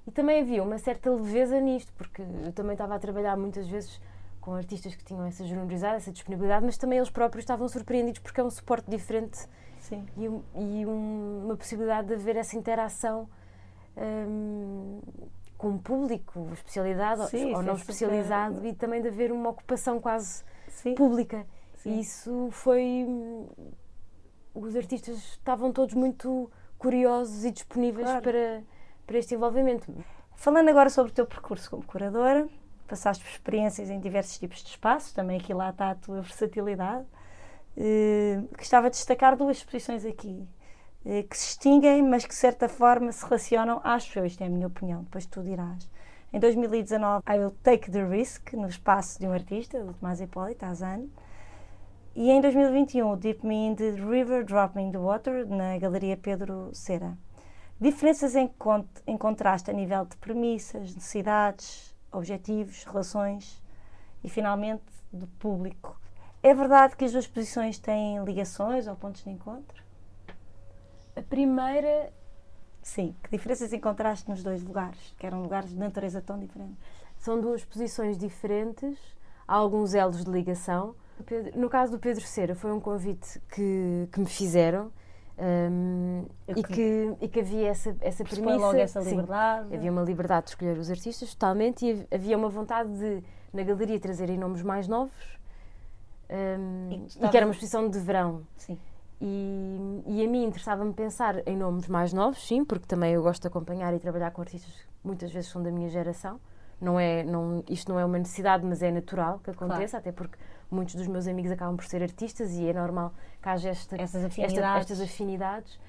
e também havia uma certa leveza nisto, porque eu também estava a trabalhar muitas vezes com artistas que tinham essa generosidade, essa disponibilidade, mas também eles próprios estavam surpreendidos porque é um suporte diferente Sim. e, um- e um- uma possibilidade de haver essa interação hum, com o público, especialidade ou- Sim, ou não é super- especializado, e também de haver uma ocupação quase Sim. pública. E isso foi. hum, Os artistas estavam todos muito curiosos e disponíveis Claro. para, para este envolvimento. Falando agora sobre o teu percurso como curadora, passaste por experiências em diversos tipos de espaços, também aqui lá está a tua versatilidade. Eh, gostava de destacar duas exposições aqui, eh, que se distinguem, mas que de certa forma se relacionam, acho eu, isto é a minha opinião, depois tu dirás. Em 2019, I Will Take the Risk, no espaço de um artista, do Tomás Hipólito, Azane. E em 2021, Deep Me in the River, Drop Me in the Water, na Galeria Pedro Cera. Diferenças em, cont em contraste a nível de premissas, necessidades, objetivos, relações e, finalmente, do público. É verdade que as duas posições têm ligações ou pontos de encontro? A primeira Sim. Que diferenças encontraste nos dois lugares, que eram lugares de natureza tão diferentes? são duas posições diferentes, há alguns elos de ligação. Pedro- no caso do Pedro Cera, foi um convite que, que me fizeram Eu e, que- que, e que havia essa, essa premissa. logo essa sim, liberdade. havia uma liberdade de escolher os artistas totalmente e hav- havia uma vontade de, na galeria, trazerem nomes mais novos hum, E e, gostavas- que era uma exposição de verão. Sim. E, e a mim interessava-me pensar em nomes mais novos, sim, porque também eu gosto de acompanhar e trabalhar com artistas que muitas vezes são da minha geração. Não é, não, isto não é uma necessidade, mas é natural que aconteça, até porque muitos dos meus amigos acabam por ser artistas e é normal que haja esta, Essas esta- afinidades. estas afinidades.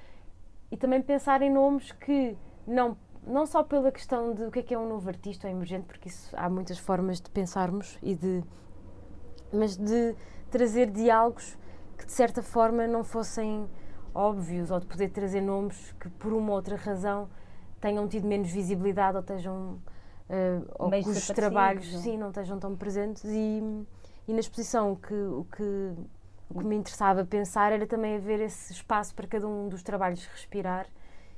E também pensar em nomes que não, não só pela questão de o que é que é um novo artista ou emergente, porque isso há muitas formas de pensarmos e de mas de trazer diálogos que de certa forma não fossem óbvios ou de poder trazer nomes que por uma ou outra razão tenham tido menos visibilidade ou estejam eh, ou cujos trabalhos é? sim não estejam tão presentes e, e na exposição o que, o que o que me interessava pensar era também haver esse espaço para cada um dos trabalhos respirar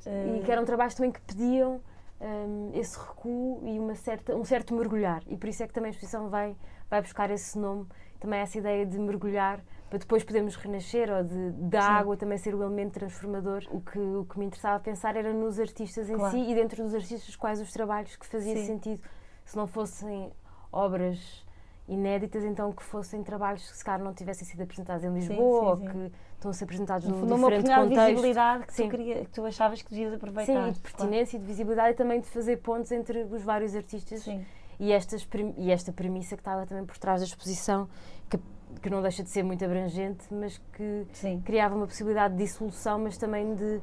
e que eram trabalhos também que pediam hum, esse recuo e uma certa, um certo mergulhar. E por isso é que também a exposição vai, vai buscar esse nome, também essa ideia de mergulhar para depois podermos renascer ou de, da Sim. água também ser o elemento transformador. O que, o que me interessava pensar era nos artistas em Claro. si e dentro dos artistas quais os trabalhos que fazia Sim. sentido. Se não fossem obras inéditas, então que fossem trabalhos que se calhar não tivessem sido apresentados em Sim, Lisboa sim, ou sim. que estão a ser apresentados No num fundo, uma diferente de contexto. visibilidade que tu, Sim. queria, que tu achavas que devias aproveitar. Sim, e de pertinência e de visibilidade e também de fazer pontos entre os vários artistas Sim. e, estas, e esta premissa que estava também por trás da exposição, que, que não deixa de ser muito abrangente, mas que Sim. criava uma possibilidade de dissolução, mas também de,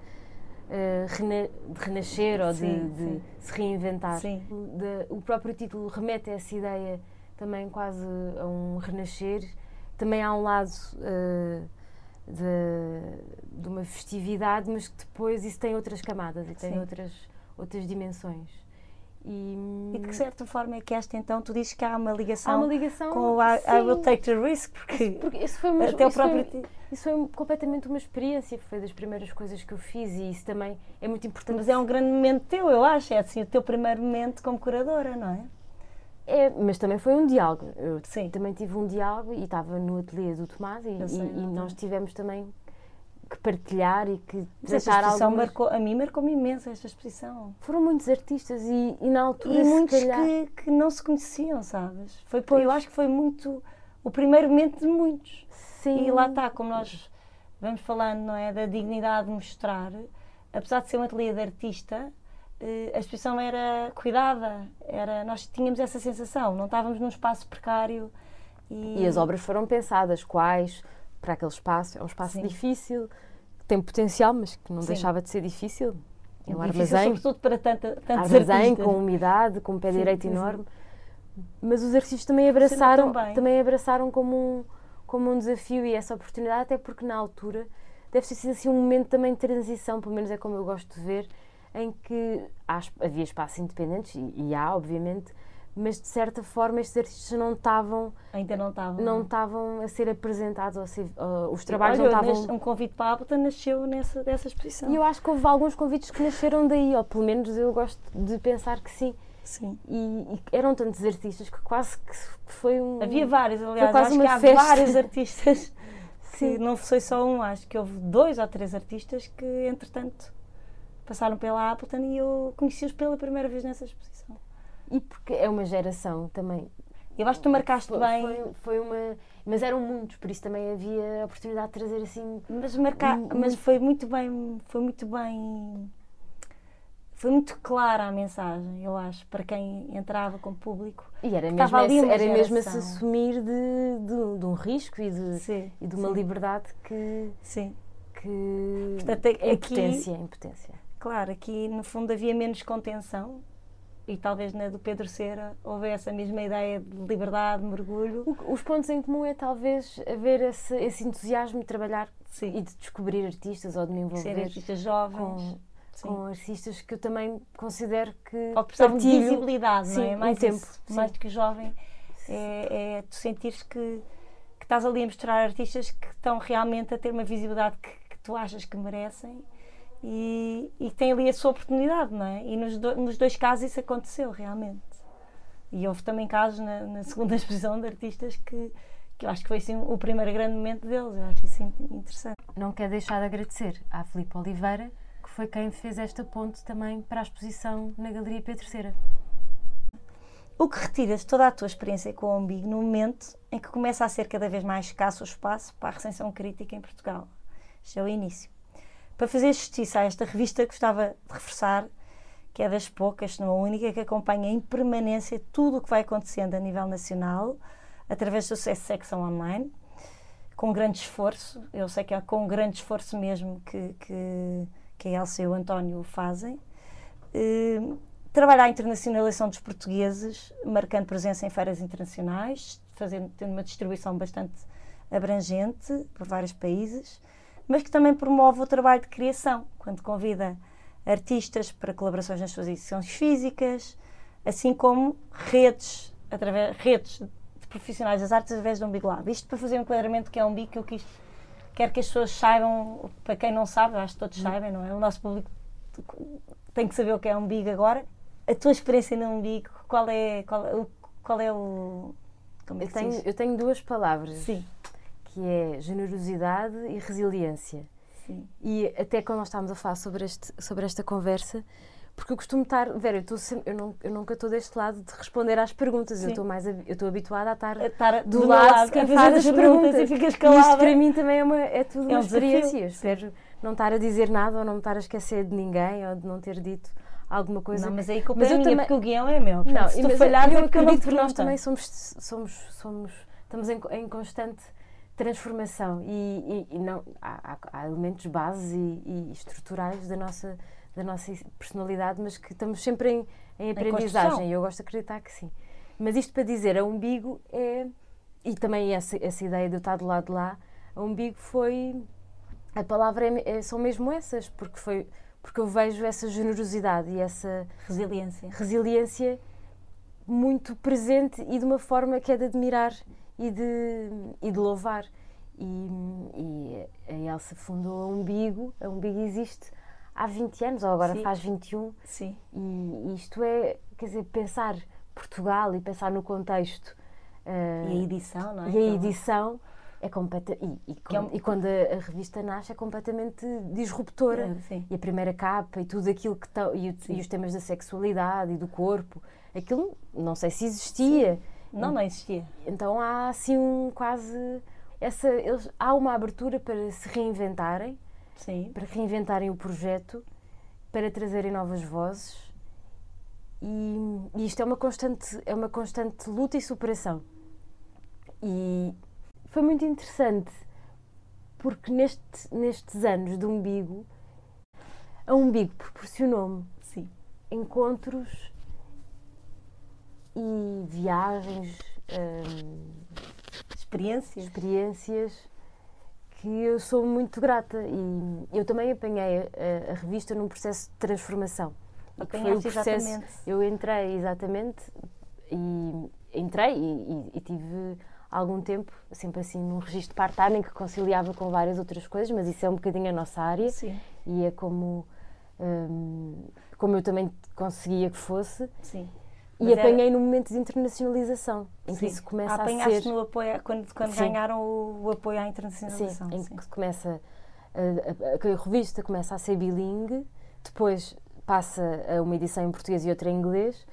eh, rena- de renascer ou de, Sim, de sim. se reinventar. Sim. De- o próprio título remete a essa ideia também quase a um renascer. Também há um lado eh, de, de uma festividade, mas que depois isso tem outras camadas e tem outras, outras dimensões. E, E de certa forma é que esta então, tu dizes que há uma ligação, há uma ligação. com o I, I will take the risk, porque, porque isso foi uma, até o isso foi- próprio. ti- Isso foi completamente uma experiência, foi das primeiras coisas que eu fiz e isso também é muito importante. Mas é um grande momento teu, eu acho. É assim o teu primeiro momento como curadora, não é? É, mas também foi um diálogo. Eu Sim. também tive um diálogo e estava no ateliê do Tomás e, sei, e- não nós tivemos também que partilhar e que Mas esta exposição algumas... marcou, a mim marcou-me imenso esta exposição. Foram muitos artistas e, e na altura E muitos calhar... que, que não se conheciam, sabes? Foi, Pois. eu acho que foi muito o primeiro momento de muitos. Sim. E lá está, como nós vamos falando, não é? Da dignidade de mostrar, apesar de ser um ateliê de artista, a exposição era cuidada, era, nós tínhamos essa sensação, não estávamos num espaço precário. E, E as obras foram pensadas, quais, para aquele espaço. É um espaço Sim. difícil, que tem potencial, mas que não Sim. deixava de ser difícil. É um difícil, armazém, sobretudo para tanta, tantos armazém artistas. com umidade, com um pé Sim, direito enorme. Mas os artistas também abraçaram, também abraçaram como um, como um desafio e essa oportunidade, até porque na altura deve ter sido assim um momento também de transição, pelo menos é como eu gosto de ver, em que há havia espaços independentes, e, e há, obviamente, mas de certa forma estes artistas não estavam Ainda não estavam. não estavam a ser apresentados, ou ser- uh, os trabalhos Olha, não estavam. um convite para a Appleton nasceu nessa, dessa exposição. E eu acho que houve alguns convites que nasceram daí, ou pelo menos eu gosto de pensar que sim. Sim. E, e eram tantos artistas que quase que que foi um. Havia vários, aliás, quase acho uma que há festa. vários artistas que Sim. não foi só um, acho que houve dois ou três artistas que, entretanto, passaram pela Appleton e eu conheci-os pela primeira vez nessa exposição. E porque é uma geração também. Eu acho que tu marcaste Foi, bem, foi, foi uma. Mas eram muitos, por isso também havia a oportunidade de trazer assim. mas, marca, Hum, mas foi muito bem, foi muito bem, foi muito clara a mensagem, eu acho, para quem entrava como público. E era mesmo, esse- era mesmo a se assumir de, de, de um risco e de, Sim, e de uma sim, liberdade que. Sim, que Portanto, é- aqui- potência, em potência. Claro, aqui no fundo havia menos contenção e talvez na do Pedro Cera houvesse a mesma ideia de liberdade, de mergulho. O Os pontos em comum é talvez haver esse, esse entusiasmo de trabalhar Sim, e de descobrir artistas ou de me ser envolver artistas jovens. com, com artistas que eu também considero que Ou que de visibilidade, não Sim, é? um Mais tempo, isso, mais do que jovem, é, é tu sentires que, que estás ali a mostrar artistas que estão realmente a ter uma visibilidade que, que tu achas que merecem e, e têm ali a sua oportunidade, não é? E nos, do- nos dois casos isso aconteceu realmente. E houve também casos na, na segunda exposição de artistas que, que eu acho que foi assim, o primeiro grande momento deles, eu acho isso in- interessante. Não quero deixar de agradecer à Filipe Oliveira, que foi quem fez esta ponte também para a exposição na Galeria Pedro Cera. O que retiras de toda a tua experiência com o umbigo no momento em que começa a ser cada vez mais escasso o espaço para a recensão crítica em Portugal? Este é o início. Para fazer justiça a esta revista, gostava de reforçar que é das poucas, se não a única, que acompanha em permanência tudo o que vai acontecendo a nível nacional, através da sua secção online, com grande esforço. Eu sei que é com grande esforço mesmo que, que, que a Elsa e o António fazem. Eh, trabalhar a internacionalização dos portugueses, marcando presença em feiras internacionais, fazendo, tendo uma distribuição bastante abrangente por vários países, mas que também promove o trabalho de criação, quando convida artistas para colaborações nas suas edições físicas, assim como redes, através, redes de profissionais das artes através do Umbigo Lab. Isto para fazer um enquadramento que é um umbigo que eu quis, quero que as pessoas saibam, para quem não sabe, acho que todos sabem, não é? O nosso público tem que saber o que é umbigo agora. A tua experiência no umbigo, qual é, qual, o- qual é o... Como é Eu tenho, eu tenho duas palavras, Sim, que é generosidade e resiliência. sim. E até quando nós estávamos a falar sobre, este, sobre esta conversa, porque eu costumo estar, Vera, eu, sempre, eu, não, eu nunca estou deste lado de responder às perguntas, eu Sim. estou mais, eu estou habituada a estar A Estar do meu lado de quem a fazer faz as as perguntas e ficas E calada. isto para mim também é, uma, é tudo É um uma experiência. desafio. Eu espero não estar a dizer nada ou não me estar a esquecer de ninguém ou de não ter dito alguma coisa. Não, mas aí culpa Mas é eu minha, também- porque o guião é meu. Portanto, Não, se e tu falhares eu é eu não acredito que nós também somos, somos, somos estamos em, em constante transformação e, e- e não há, há- elementos bases e, e estruturais da nossa da nossa personalidade, mas que estamos sempre em, em aprendizagem. E eu gosto de acreditar que sim. Mas isto para dizer, a umbigo é e também essa, essa ideia de eu estar do lado de lá, a umbigo foi a palavra é, é- são mesmo essas, porque foi porque eu vejo essa generosidade e essa resiliência, resiliência muito presente e de uma forma que é de admirar e de, e de louvar. E, e a Elsa fundou a Umbigo, a Umbigo existe há 20 anos, ou agora Sim. faz 21. Sim. E isto é, quer dizer, pensar Portugal e pensar no contexto. Uh, e a edição, não é? E a então, edição é completa e, e, com, é um... e quando a, a, revista nasce é completamente disruptora é, e a primeira capa e tudo aquilo que tá, e, e, os temas da sexualidade e do corpo aquilo não sei se existia sim. Não não existia. Então há assim um quase essa eles, há uma abertura para se reinventarem sim. para reinventarem o projeto para trazerem novas vozes. E, e isto é uma constante é uma constante luta e superação. E foi muito interessante porque neste, nestes anos de umbigo, a umbigo proporcionou-me encontros e viagens, hum, experiências. experiências que eu sou muito grata e eu também apanhei a, a revista num processo de transformação. Foi o processo, exatamente. Eu entrei exatamente e entrei e, e, e tive algum tempo, sempre assim num registro part-time em que conciliava com várias outras coisas, mas isso é um bocadinho a nossa área Sim. e é como, hum, como eu também conseguia que fosse. Sim. E mas apanhei era... no momento de internacionalização, em que isso começa ah, a ser... no apoio, quando, quando ganharam o, o, apoio à internacionalização. Sim, em que começa, a, a, a, revista começa a ser bilingue, depois passa a uma edição em português e outra em inglês,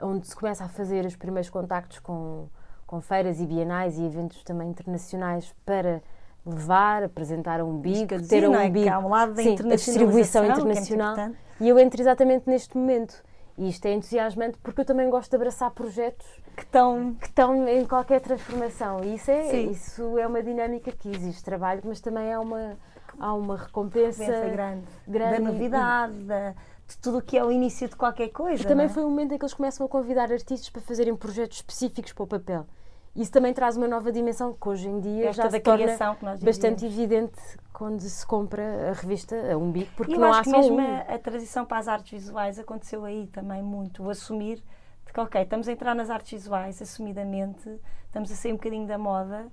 onde se começa a fazer os primeiros contactos com com feiras e bienais e eventos também internacionais para levar, apresentar um bico, ter um bico, é? um lado da sim, a distribuição é internacional. É e eu entro exatamente neste momento. E isto é entusiasmante porque eu também gosto de abraçar projetos que estão, que estão em qualquer transformação. E isso é, isso é uma dinâmica que existe trabalho, mas também há uma, há uma recompensa, recompensa grande, grande, da novidade, e, da, de tudo o que é o início de qualquer coisa. E também é? foi o momento em que eles começam a convidar artistas para fazerem projetos específicos para o papel. Isso também traz uma nova dimensão que hoje em dia Esta já se torna bastante evidente quando se compra a revista a um bico, porque e não há só mesmo um. A, a transição para as artes visuais aconteceu aí também muito, o assumir de que, ok, estamos a entrar nas artes visuais assumidamente, estamos a sair um bocadinho da moda,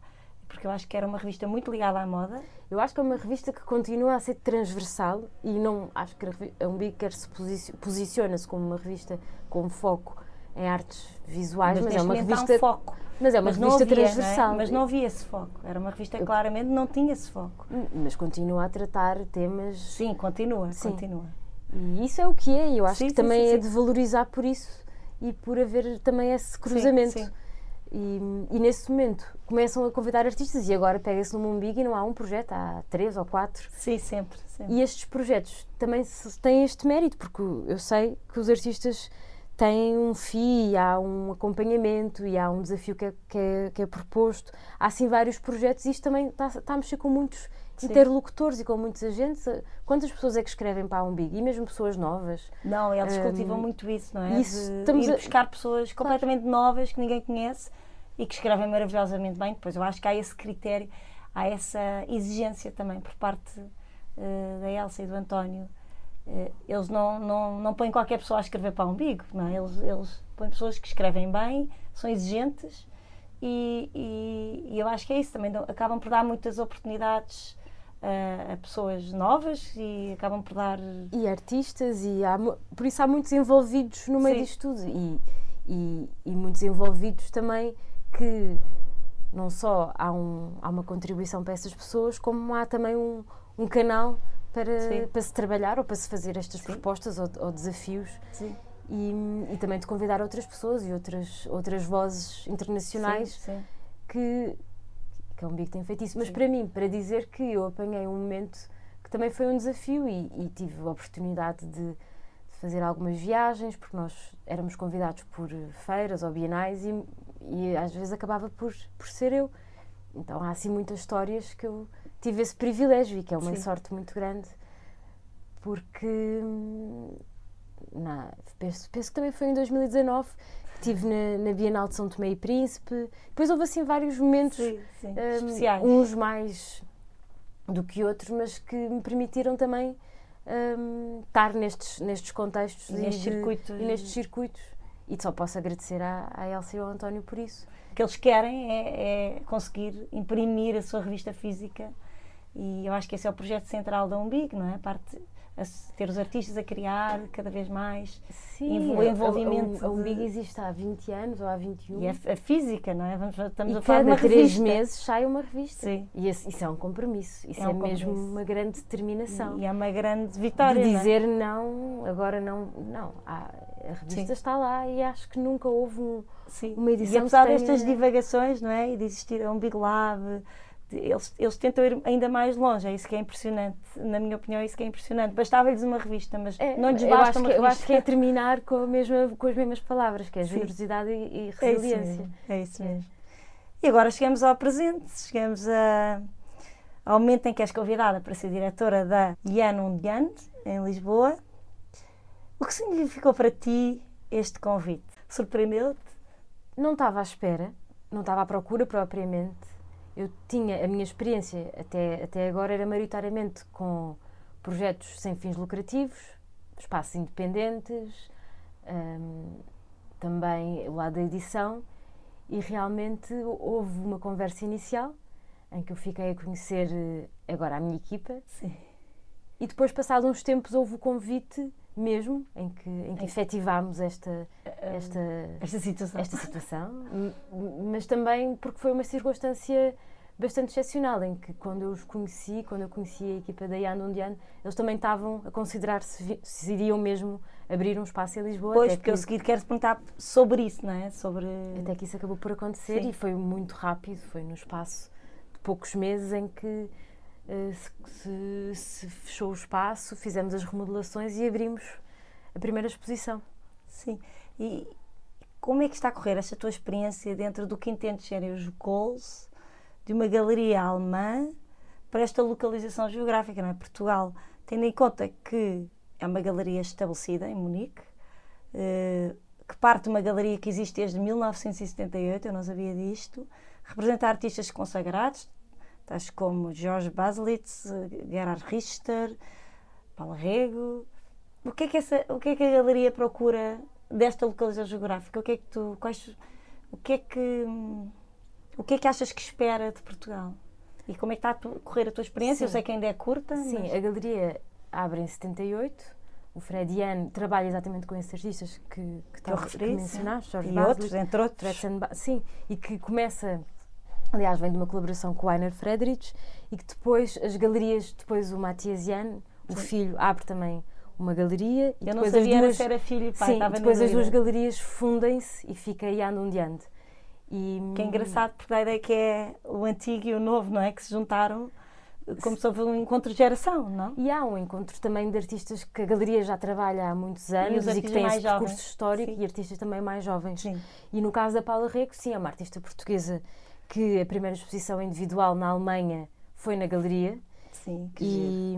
porque eu acho que era uma revista muito ligada à moda. Eu acho que é uma revista que continua a ser transversal e não acho que a Umbigo quer se posiciona-se como uma revista com foco em artes visuais, mas, mas é uma revista. Um foco. Mas é uma mas revista havia, transversal. É? Mas não havia esse foco. Era uma revista que claramente não tinha esse foco. Hum, mas continua a tratar temas. Sim, continua, sim. continua. E isso é o que é, e eu acho sim, que sim, também é de valorizar por isso e por haver também esse cruzamento. E, e, nesse momento começam a convidar artistas e agora pega-se no Mumbigo e não há um projeto, há três ou quatro. Sim, sempre, sempre. E estes projetos também têm este mérito, porque eu sei que os artistas tem um FII, há um acompanhamento e há um desafio que é, que é, que é proposto. Há assim vários projetos e isto também está, está a mexer com muitos Sim. interlocutores e com muitos agentes. Quantas pessoas é que escrevem para a Umbigo? E mesmo pessoas novas? Não, eles um, cultivam muito isso, não é? Isso, de estamos ir a... buscar pessoas claro. completamente novas que ninguém conhece e que escrevem maravilhosamente bem. Depois eu acho que há esse critério, há essa exigência também por parte uh, da Elsa e do António eles não, não, não põem qualquer pessoa a escrever para o umbigo, não é? eles, eles põem pessoas que escrevem bem, são exigentes e, e, e eu acho que é isso também, acabam por dar muitas oportunidades a, a pessoas novas e acabam por dar... E artistas, e há, por isso há muitos envolvidos no meio Sim. disto tudo e, e, e muitos envolvidos também que não só há, um, há uma contribuição para essas pessoas, como há também um, um canal para, para se trabalhar ou para se fazer estas Sim. propostas ou, ou desafios. E, e, também de convidar outras pessoas e outras, outras vozes internacionais sim, sim. que, que a Umbigo tem feito isso. Mas para mim, para dizer que eu apanhei um momento que também foi um desafio e, e tive a oportunidade de, de, fazer algumas viagens, porque nós éramos convidados por feiras ou bienais e, e às vezes acabava por, por ser eu. Então há assim muitas histórias que eu tive esse privilégio e que é uma Sim. sorte muito grande porque não, penso, penso que também foi em 2019 que estive na, na, Bienal de São Tomé e Príncipe depois houve assim vários momentos sim, sim. Um, uns mais do que outros mas que me permitiram também um, estar nestes, nestes contextos e, nestes de, circuitos. e nestes circuitos. E só posso agradecer à, à Elsa e ao António por isso. O que eles querem é, é conseguir imprimir a sua revista física e eu acho que esse é o projeto central da Umbig, não é? A parte a ter os artistas a criar cada vez mais. Sim, o envolvimento. A, a, a Umbig existe há 20 anos ou há 21. E a, a física, não é? Vamos, estamos e a falar de uma três revista. meses sai uma revista. Sim. E esse, isso é um compromisso. Isso É é, um mesmo compromisso. uma grande determinação. E é uma grande vitória. de não é? dizer não, agora não. Não, há- a revista Sim. está lá e acho que nunca houve um. Sim. uma e edição apesar que tenha- destas divagações, não é? E de existir um Big Lab, eles, eles tentam ir ainda mais longe. É isso que é impressionante. Na minha opinião, é isso que é impressionante. Bastava-lhes uma revista, mas É, não lhes eu basta acho uma que, Eu revista. acho que é terminar com, a mesma, com as mesmas palavras, que é Sim. generosidade e, e É isso resiliência. mesmo. É isso É. mesmo. E agora chegamos ao presente, chegamos a- ao momento em que és convidada para ser diretora da Yan Undian, em Lisboa. O que significou para ti este convite? Surpreendeu-te? Não estava à espera, não estava à procura propriamente. Eu tinha, a minha experiência até, até agora era maioritariamente com projetos sem fins lucrativos, espaços independentes, hum, também o lado da edição, e realmente houve uma conversa inicial em que eu fiquei a conhecer eh, agora a minha equipa Sim. e depois, passados uns tempos, houve o convite mesmo em que, em que efetivámos esta, esta, Esta situação. esta situação, mas também porque foi uma circunstância bastante excepcional em que quando eu os conheci, quando eu conheci a equipa da Yan Undian, eles também estavam a considerar se, se iriam mesmo abrir um espaço em Lisboa. Pois, porque que, eu seguir quero-te perguntar sobre isso, não é? Sobre... até que isso acabou por acontecer Sim. e foi muito rápido, foi no espaço de poucos meses em que eh, se, se- se fechou o espaço, fizemos as remodelações e abrimos a primeira exposição. Sim. E como é que está a correr esta tua experiência dentro do serem os goals de uma galeria alemã para esta localização geográfica, não é? Portugal, tendo em conta que é uma galeria estabelecida em Munique, eh, que parte de uma galeria que existe desde 1978, eu não sabia disto, representa artistas consagrados, tais como Jorge Baselitz, eh, Gerhard Richter, Paulo Rego. O que, é que essa, o que é que a galeria procura desta localização geográfica? O que é que tu, quais, o que é que, hum, o que é que achas que espera de Portugal? E como é que está a correr a tua experiência? Eu Sim. sei que ainda é curta, Sim, mas... a galeria abre em 78. O Fred Ian trabalha exatamente com esses artistas que, que, eu referi, que mencionaste, Jorge e Basley, outros, entre outros. Sim, e que começa, aliás, vem de uma colaboração com o Einer Friedrich e que depois as galerias, depois o Matias Jan, o Sim. filho, abre também uma galeria e Eu não depois sabia as duas, se era filho e pai, sim, depois as duas galerias fundem-se e fica Jan Undiante. E, Que é engraçado porque a ideia que é o antigo e o novo, não é? Que se juntaram como se houve um encontro de geração, não? E há um encontro também de artistas que a galeria já trabalha há muitos anos e, que artistas têm esse percurso jovens. histórico Sim. e artistas também mais jovens. Sim. E no caso da Paula Rego, sim, é uma artista portuguesa que a primeira exposição individual na Alemanha foi na galeria. Sim, que giro. E,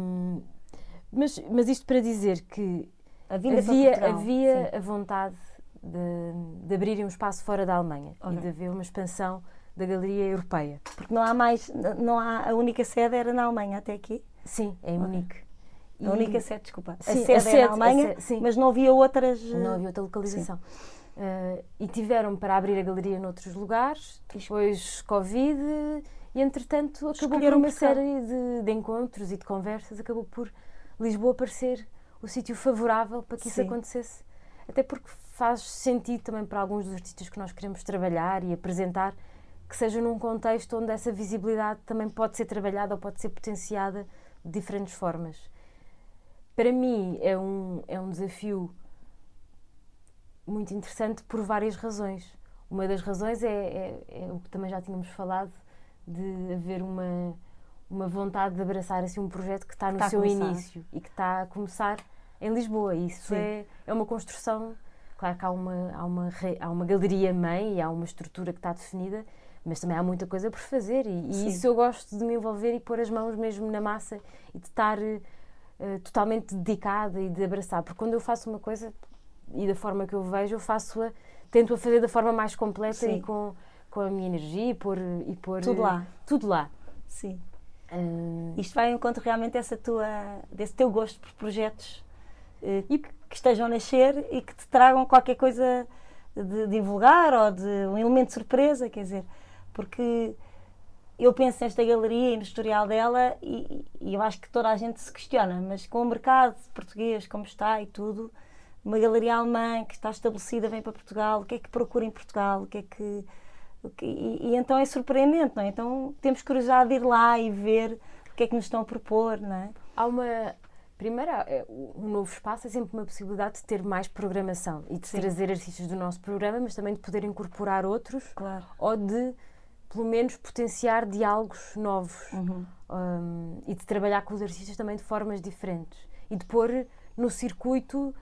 mas, mas isto para dizer que A havia, Portugal, havia sim. a vontade de, de abrirem um espaço fora da Alemanha Ok. e de haver uma expansão da galeria europeia. Porque não há mais, não há, a única sede era na Alemanha até aqui. Sim, é em Ok. Munique. A única sede, desculpa. Sim, a a sede era sede- na Alemanha, sede, mas não havia outras. Não havia outra localização. Eh, e tiveram para abrir a galeria noutros lugares, depois Covid, e entretanto acabou por uma série de, de encontros e de conversas, acabou por Lisboa parecer o sítio favorável para que isso Sim. acontecesse. Até porque faz sentido também para alguns dos artistas que nós queremos trabalhar e apresentar que seja num contexto onde essa visibilidade também pode ser trabalhada ou pode ser potenciada de diferentes formas. Para mim é um, é um desafio muito interessante por várias razões. Uma das razões é, é- é o que também já tínhamos falado, de haver uma, uma vontade de abraçar assim, um projeto que está no está seu início e que está a começar em Lisboa. Isso Sim. é, é uma construção. Claro que há uma, há, uma, há uma galeria mãe e há uma estrutura que está definida, mas também há muita coisa por fazer. E, e isso eu gosto de me envolver e pôr as mãos mesmo na massa e de estar eh, eh, totalmente dedicada e de abraçar. Porque quando eu faço uma coisa e da forma que eu vejo, eu faço-a, tento-a fazer da forma mais completa Sim. e com, com a minha energia e pôr, e pôr Tudo eh, lá. Tudo lá. Sim. Uh, Isto vai em encontro realmente dessa tua, desse teu gosto por projetos uh, e que estejam a nascer e que te tragam qualquer coisa de divulgar ou de um elemento de surpresa, quer dizer, porque eu penso nesta galeria e no historial dela e, e, eu acho que toda a gente se questiona, mas com o mercado português como está e tudo, uma galeria alemã que está estabelecida vem para Portugal, o que é que procura em Portugal, o que é que e, e, então é surpreendente, não é? Então temos curiosidade de ir lá e ver o que é que nos estão a propor, não é? Há uma, Primeiro, é, um novo espaço é sempre uma possibilidade de ter mais programação e de Sim. trazer artistas do nosso programa, mas também de poder incorporar outros claro. ou de, pelo menos, potenciar diálogos novos uhum. um, e de trabalhar com os artistas também de formas diferentes e de pôr no circuito,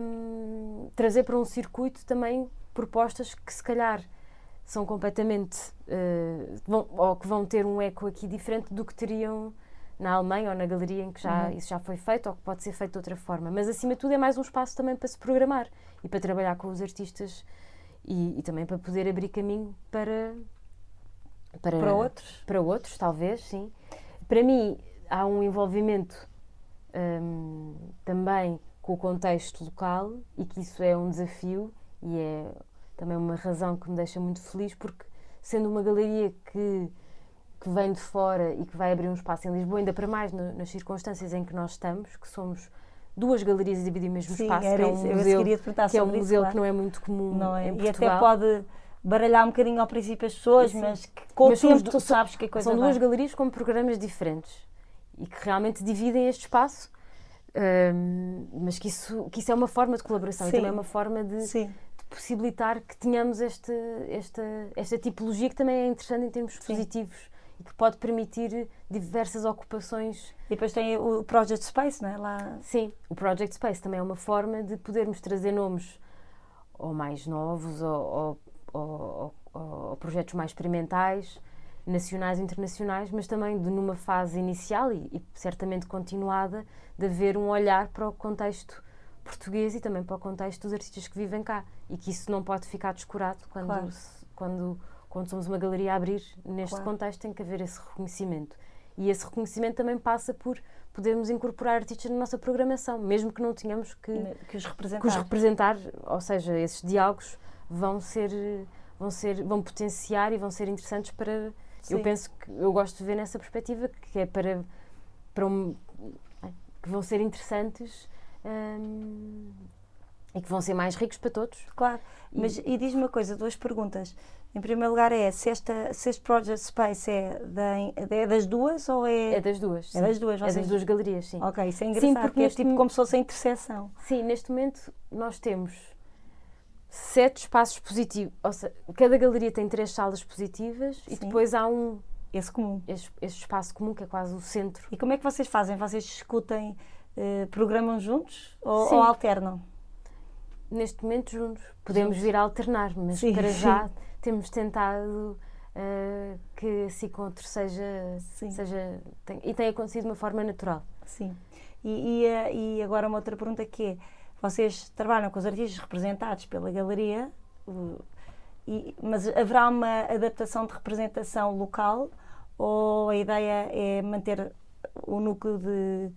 um, trazer para um circuito também propostas que se calhar são completamente uh, vão, ou que vão ter um eco aqui diferente do que teriam na Alemanha ou na galeria em que já, uhum. isso já foi feito ou que pode ser feito de outra forma. Mas, acima de tudo, é mais um espaço também para se programar e para trabalhar com os artistas e, e também para poder abrir caminho para, para, para outros. Para outros, talvez, sim. Para mim, há um envolvimento um, também com o contexto local e que isso é um desafio e é também uma razão que me deixa muito feliz porque sendo uma galeria que que vem de fora e que vai abrir um espaço em Lisboa, ainda para mais no, nas circunstâncias em que nós estamos, que somos duas galerias divididas no mesmo Sim, espaço, que é um isso, museu, que é um museu isso, que não é muito comum é? em Portugal. E até pode baralhar um bocadinho ao princípio as pessoas, Sim. mas que, com mas o tempo tu sabes que a coisa São vai. duas galerias com programas diferentes e que realmente dividem este espaço, hum, mas que isso, que isso é uma forma de colaboração Sim. e também é uma forma de, de possibilitar que tenhamos este, esta, esta tipologia que também é interessante em termos Sim. positivos e que pode permitir diversas ocupações. E depois tem o Project Space, não é? Lá... Sim, o Project Space também é uma forma de podermos trazer nomes ou mais novos ou, ou, ou, ou projetos mais experimentais, nacionais e internacionais, mas também de numa fase inicial e, e certamente continuada de haver um olhar para o contexto português e também para o contexto dos artistas que vivem cá e que isso não pode ficar descurado quando, Claro. quando, quando somos uma galeria a abrir neste Claro. contexto tem que haver esse reconhecimento e esse reconhecimento também passa por podermos incorporar artistas na nossa programação mesmo que não tenhamos que, Que os que representar. os representar ou seja esses diálogos vão ser vão ser vão potenciar e vão ser interessantes para eu Sim. penso que eu gosto de ver nessa perspectiva que é para para um, que vão ser interessantes hum, e que vão ser mais ricos para todos Claro. Mas, e diz-me uma coisa, duas perguntas. Em primeiro lugar é se, esta, se este Project Space é, da, é das duas ou é... é das duas É sim. das duas, é das duas galerias sim Ok, isso é Sim, engraçado, porque porque é tipo mo- como se fosse a interseção. Sim, neste momento nós temos sete espaços positivos. Ou seja, cada galeria tem três salas positivas e Sim. depois há um Esse comum. este, este espaço comum que é quase o centro. E como é que vocês fazem? Vocês discutem, eh, programam juntos ou, Sim. ou alternam? Neste momento juntos. Podemos vir a alternar, mas Sim, para sim. já temos tentado eh, que assim encontro seja. Sim. seja tem- e tem acontecido de uma forma natural. Sim. E, e, eh, e agora uma outra pergunta que é, vocês trabalham com os artistas representados pela galeria, o- e- mas haverá uma adaptação de representação local ou a ideia é manter o núcleo de,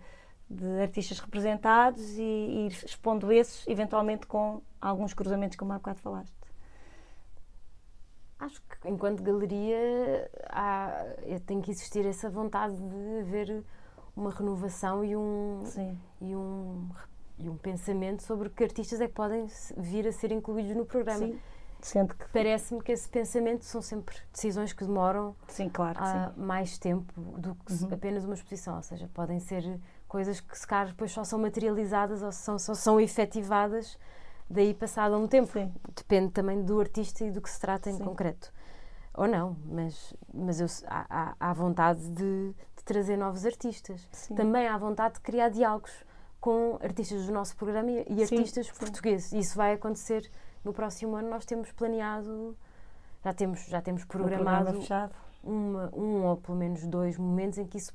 de artistas representados e ir expondo esses, eventualmente com alguns cruzamentos, como há bocado falaste? Acho que enquanto galeria há, tem que existir essa vontade de haver uma renovação e um, Sim. e um, e um pensamento sobre que artistas é que podem vir a ser incluídos no programa. Sim. Sendo que. Parece-me que esse pensamento são sempre decisões que demoram Sim, claro que há sim. mais tempo do que Uhum. apenas uma exposição, ou seja, podem ser coisas que se calhar depois só são materializadas ou são, só são efetivadas daí passado um tempo. Sim. Depende também do artista e do que se trata em Sim. concreto. Ou não, mas, mas eu, há, há, há vontade de, de trazer novos artistas. Sim. Também há vontade de criar diálogos com artistas do nosso programa e, e artistas portugueses. Isso vai acontecer no próximo ano. Nós temos planeado, já temos, já temos programado fechado. uma, um ou pelo menos dois momentos em que isso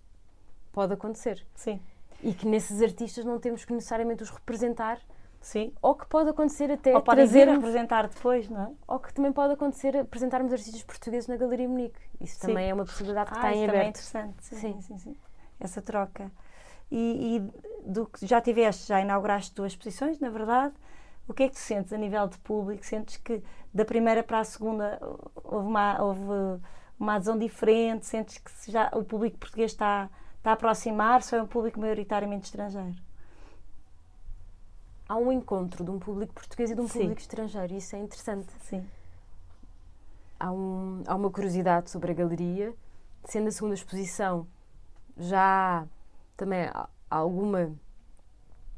pode acontecer. Sim. E que nesses artistas não temos que necessariamente os representar Sim. ou que pode acontecer até Ou podem vir a trazermos, representar depois, não é? ou que também pode acontecer apresentarmos artistas portugueses na Galeria Munique. Isso Sim. também é uma possibilidade que Ah, está em isso também é aberto. interessante. Sim, Sim. sim, sim. Essa troca. E, e do que já tiveste, já inauguraste duas exposições, na verdade. O que é que tu sentes a nível de público? Sentes que da primeira para a segunda houve uma, houve uma adesão diferente? Sentes que já o público português está, está a aproximar-se ou é um público maioritariamente estrangeiro? Há um encontro de um público português e de um Sim. público estrangeiro, e isso é interessante. Sim. Há, um, há uma curiosidade sobre a galeria, sendo a segunda exposição, já há também há alguma,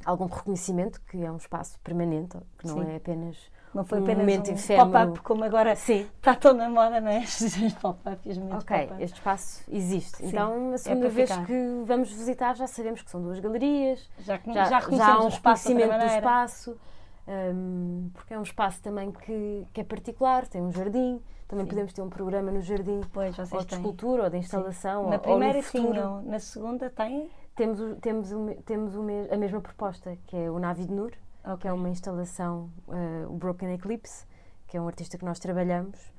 algum reconhecimento que é um espaço permanente, que não Sim. é apenas Não foi Um apenas momento um efêmero. pop-up, como agora Sim. está tão na moda, não é? Exposições pop-up e os momentos Ok, pop-up. este espaço existe. Sim, Então, a é segunda para vez ficar. que vamos visitar, já sabemos que são duas galerias, Já, já, já já há um o espaço de outra reconhecimento do espaço, hum, porque é um espaço também que, que é particular, tem um jardim, também Sim. podemos ter um programa no jardim, Pois, ou de têm. escultura, ou de instalação, ou- Na ou primeira tinham, na segunda têm? Temos, o- temos, o temos o a mesma proposta, que é o Navi de Nur, que é uma instalação, eh, o Broken Eclipse, que é um artista que nós trabalhamos,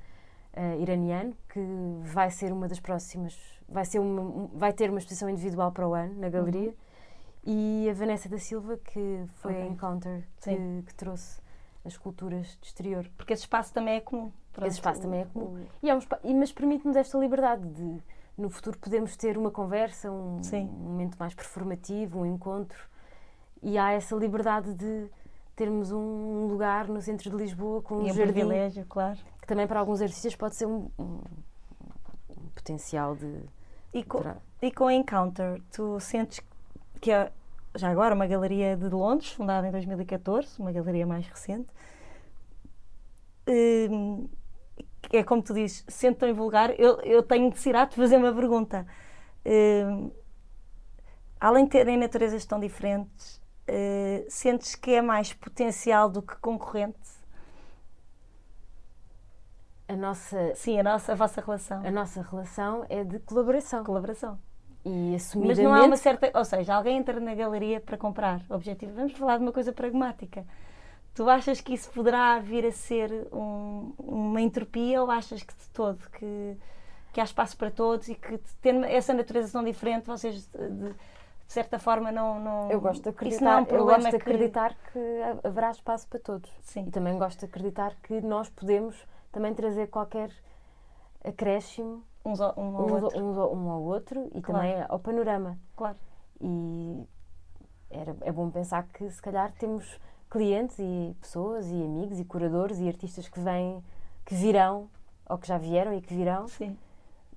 eh, iraniano, que vai ser uma das próximas, vai, ser uma, um- vai ter uma exposição individual para o ano na galeria, e a Vanessa da Silva, que foi a Uhum. Ok. Encounter, que, que trouxe as esculturas de exterior. Porque esse espaço também é comum. Pronto, Esse espaço também é comum. E é um e- mas permite-nos esta liberdade de, no futuro, podemos ter uma conversa, um, um momento mais performativo, um encontro. E há essa liberdade de termos um lugar no centro de Lisboa com um E é um jardim, privilégio, claro. que também para alguns artistas pode ser um, um- um potencial de. E com, para- e com a Encounter, tu sentes que é, já agora, uma galeria de Londres, fundada em 2014, uma galeria mais recente. Hum, é como tu dizes, sendo tão vulgar, eu, eu tenho necessidade de fazer uma pergunta. Hum, além de terem naturezas tão diferentes, eh, sentes que é mais potencial do que concorrente? A nossa, Sim, a nossa, a vossa relação. a nossa relação é de colaboração. Colaboração. E Mas assumidamente. não há uma certa. Ou seja, alguém entra na galeria para comprar. Objetivo. Vamos falar de uma coisa pragmática. Tu achas que isso poderá vir a ser um- uma entropia ou achas que de todo que, que há espaço para todos e que tendo essa natureza tão diferente, vocês de, de- de certa forma não, não. Eu gosto de Isso não é acreditar, um eu problema gosto de que- acreditar que ha- haverá espaço para todos. Sim. E também gosto de acreditar que nós podemos também trazer qualquer acréscimo Uns ao, um ao uns outro. uns ao- um ao outro e Claro. também ao panorama. Claro. E era, é bom pensar que se calhar temos clientes e pessoas e amigos e curadores e artistas que vêm, que virão ou que já vieram e que virão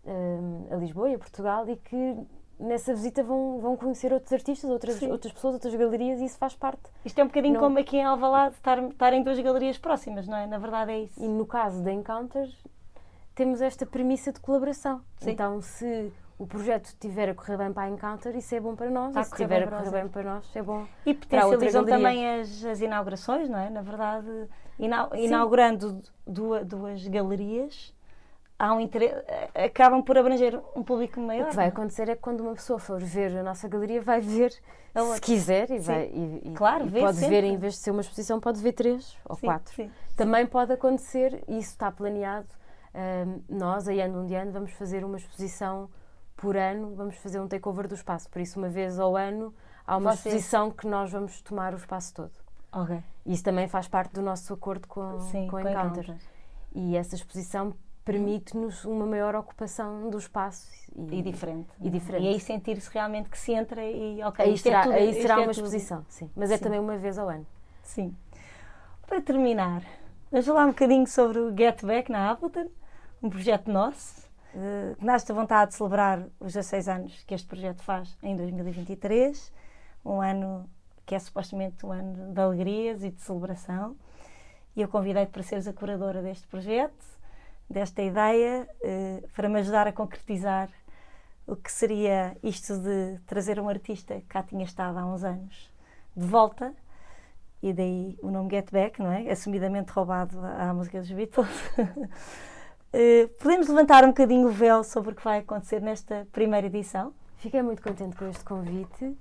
hum, a Lisboa e a Portugal e que nessa visita vão, vão conhecer outros artistas, outras, Sim. outras pessoas, outras galerias e isso faz parte. Isto é um bocadinho Não- como aqui em Alvalade estar, estar em duas galerias próximas, não é? Na verdade é isso. E no caso da Encounter, temos esta premissa de colaboração. Sim. Então, se o projeto estiver a correr bem para a Encounter, isso é bom para nós. Está e se estiver a correr bem para nós, é bom. E potencializam também as, as inaugurações, não é? Na verdade, inau- inaugurando duas, duas galerias, há um interesse, acabam por abranger um público maior. O que vai é? acontecer é que quando uma pessoa for ver a nossa galeria, vai ver, se quiser, e, Sim. vai, e, Claro, e pode sempre. ver, em vez de ser uma exposição, pode ver três ou Sim, quatro. sim. Também pode acontecer, e isso está planeado, hum, nós, a Ano um de Ano, vamos fazer uma exposição por ano, vamos fazer um takeover do espaço. Por isso, uma vez ao ano, há uma Vocês- exposição que nós vamos tomar o espaço todo. Ok. Isso também faz parte do nosso acordo com, Sim, com com. Encounter. E essa exposição permite-nos uma maior ocupação do espaço. E diferente. E diferente. E aí sentir-se realmente que se entra e ok. Aí é será, tudo- aí será é uma tudo. exposição, sim. Mas é Sim. também uma vez ao ano. Sim. Para terminar, vamos falar um bocadinho sobre o Get Back na Appleton, um projeto nosso, eh, que nasce da vontade de celebrar os 16 anos que este projeto faz em 2023, um ano que é supostamente um ano de alegrias e de celebração. E eu convidei-te para seres a curadora deste projeto, desta ideia, eh, para me ajudar a concretizar o que seria isto de trazer um artista que cá tinha estado há uns anos de volta e daí o nome Get Back, não é? Assumidamente roubado à música dos Beatles. Eh, podemos levantar um bocadinho o véu sobre o que vai acontecer nesta primeira edição? Fiquei muito contente com este convite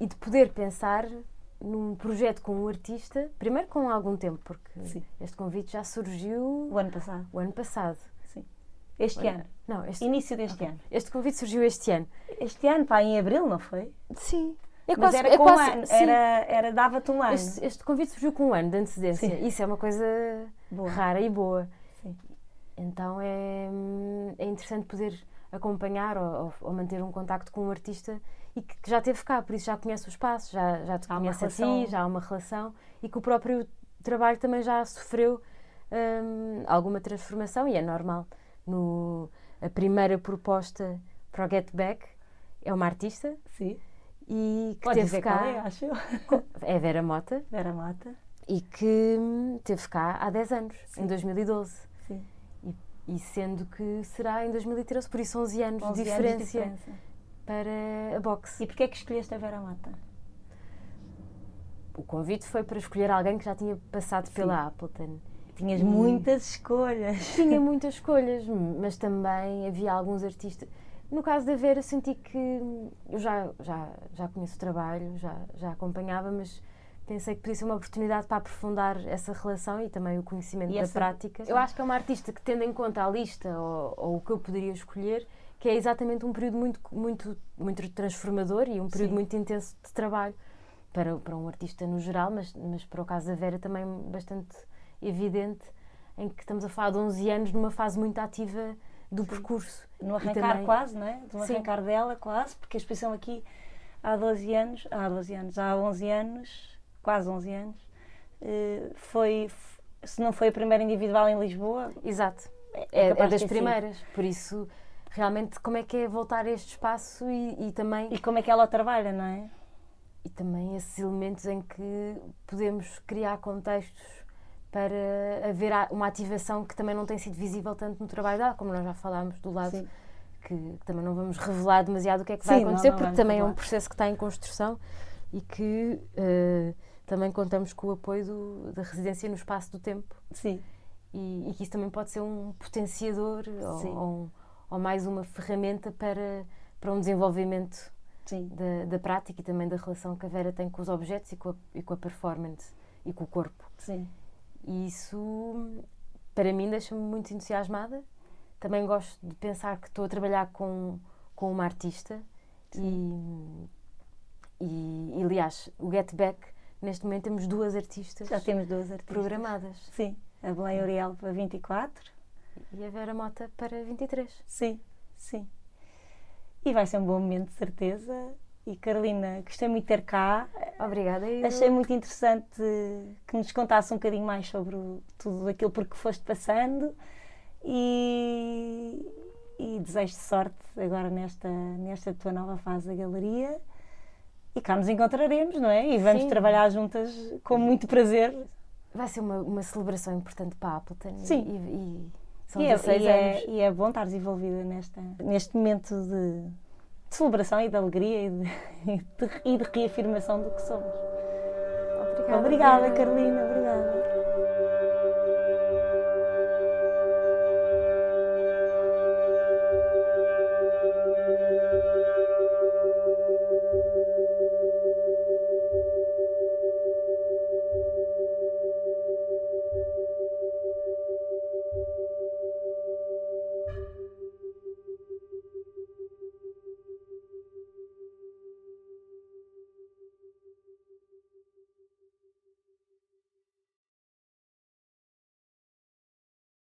e de poder pensar num projeto com um artista, primeiro com algum tempo, porque Sim. este convite já surgiu O ano passado. o ano passado. Sim. Este Olha, ano. Não, este, Início deste ano. este convite surgiu este ano. Este ano, pá, em abril, não foi? Sim. É Mas quase, era é com quase, um ano. sim. Era, era dava-te um ano. Este, este convite surgiu com um ano de antecedência. Sim. Isso é uma coisa Boa. rara e boa. Sim. Então é, hum, é interessante poder acompanhar ou- ou manter um contacto com um artista e que, que já esteve cá, por isso já conhece o espaço, já, já te Há conhece a ti, já há uma relação e que o próprio trabalho também já sofreu hum, alguma transformação e é normal. No, a primeira proposta para o Get Back é uma artista Sim. e que Pode teve cá. é, acho eu. É Vera Mota Vera Mata. e que hum, teve cá há 10 anos, em 2012. Sim. E sendo que será em 2013, por isso 11 anos 11 de anos de diferença diferença. Para a boxe. E porquê é que escolheste a Vera Mata? O convite foi para escolher alguém que já tinha passado pela Appleton. Tinhas Hum. muitas escolhas. Tinha muitas escolhas, mas também havia alguns artistas. No caso da Vera, senti que eu já, já, já conheço o trabalho, já, já acompanhava, mas pensei que podia ser uma oportunidade para aprofundar essa relação e também o conhecimento E da essa- prática. Eu acho que é uma artista que, tendo em conta a lista ou, ou o que eu poderia escolher, que é exatamente um período muito, muito, muito transformador e um período Sim. muito intenso de trabalho para, para um artista no geral, mas, mas para o caso da Vera também bastante evidente, em que estamos a falar de 11 anos numa fase muito ativa do percurso. No arrancar também- quase, não é? No Sim. arrancar dela quase, porque a exposição aqui há 12 anos, há 12 anos, há 11 anos, quase 11 anos, eh, foi, se não foi a primeira individual em Lisboa, Exato. é, É, é das sido. primeiras, por isso realmente como é que é voltar a este espaço e, e também E como é que ela trabalha, não é? e também esses elementos em que podemos criar contextos para haver uma ativação que também não tem sido visível tanto no trabalho dela, como nós já falámos do lado Sim. que também não vamos revelar demasiado o que é que vai Sim, não, acontecer, não porque vamos também é um processo que está em construção e que eh, também contamos com o apoio do- da residência no espaço do tempo Sim. e, e que isso também pode ser um potenciador ou, Sim. ou um- ou mais uma ferramenta para, para um desenvolvimento Sim. da, da prática e também da relação que a Vera tem com os objetos e com a, e com a performance e com o corpo. Sim. E isso, para mim, deixa-me muito entusiasmada. Também gosto de pensar que estou a trabalhar com, com uma artista e, e, e, aliás, o Get Back, neste momento temos duas artistas Já temos duas artistas. programadas Sim. A Belém Uriel para 24. E a Vera Mota para 23. Sim, sim. E vai ser um bom momento, de certeza. E Carolina, gostei muito de ter cá. Obrigada. Eu, Achei muito interessante que nos contasse um bocadinho mais sobre tudo aquilo por que foste passando e, e desejo sorte agora nesta, nesta tua nova fase da galeria. E cá nos encontraremos, não é? E vamos Sim. trabalhar juntas com muito prazer. Vai ser uma, uma celebração importante para a Appleton. Sim. E, e são E é, 16 e, anos. é, e é bom estares envolvida nesta, neste momento de, de celebração e de alegria e de, e de- e de reafirmação do que somos. Obrigada. Obrigada. Carolina.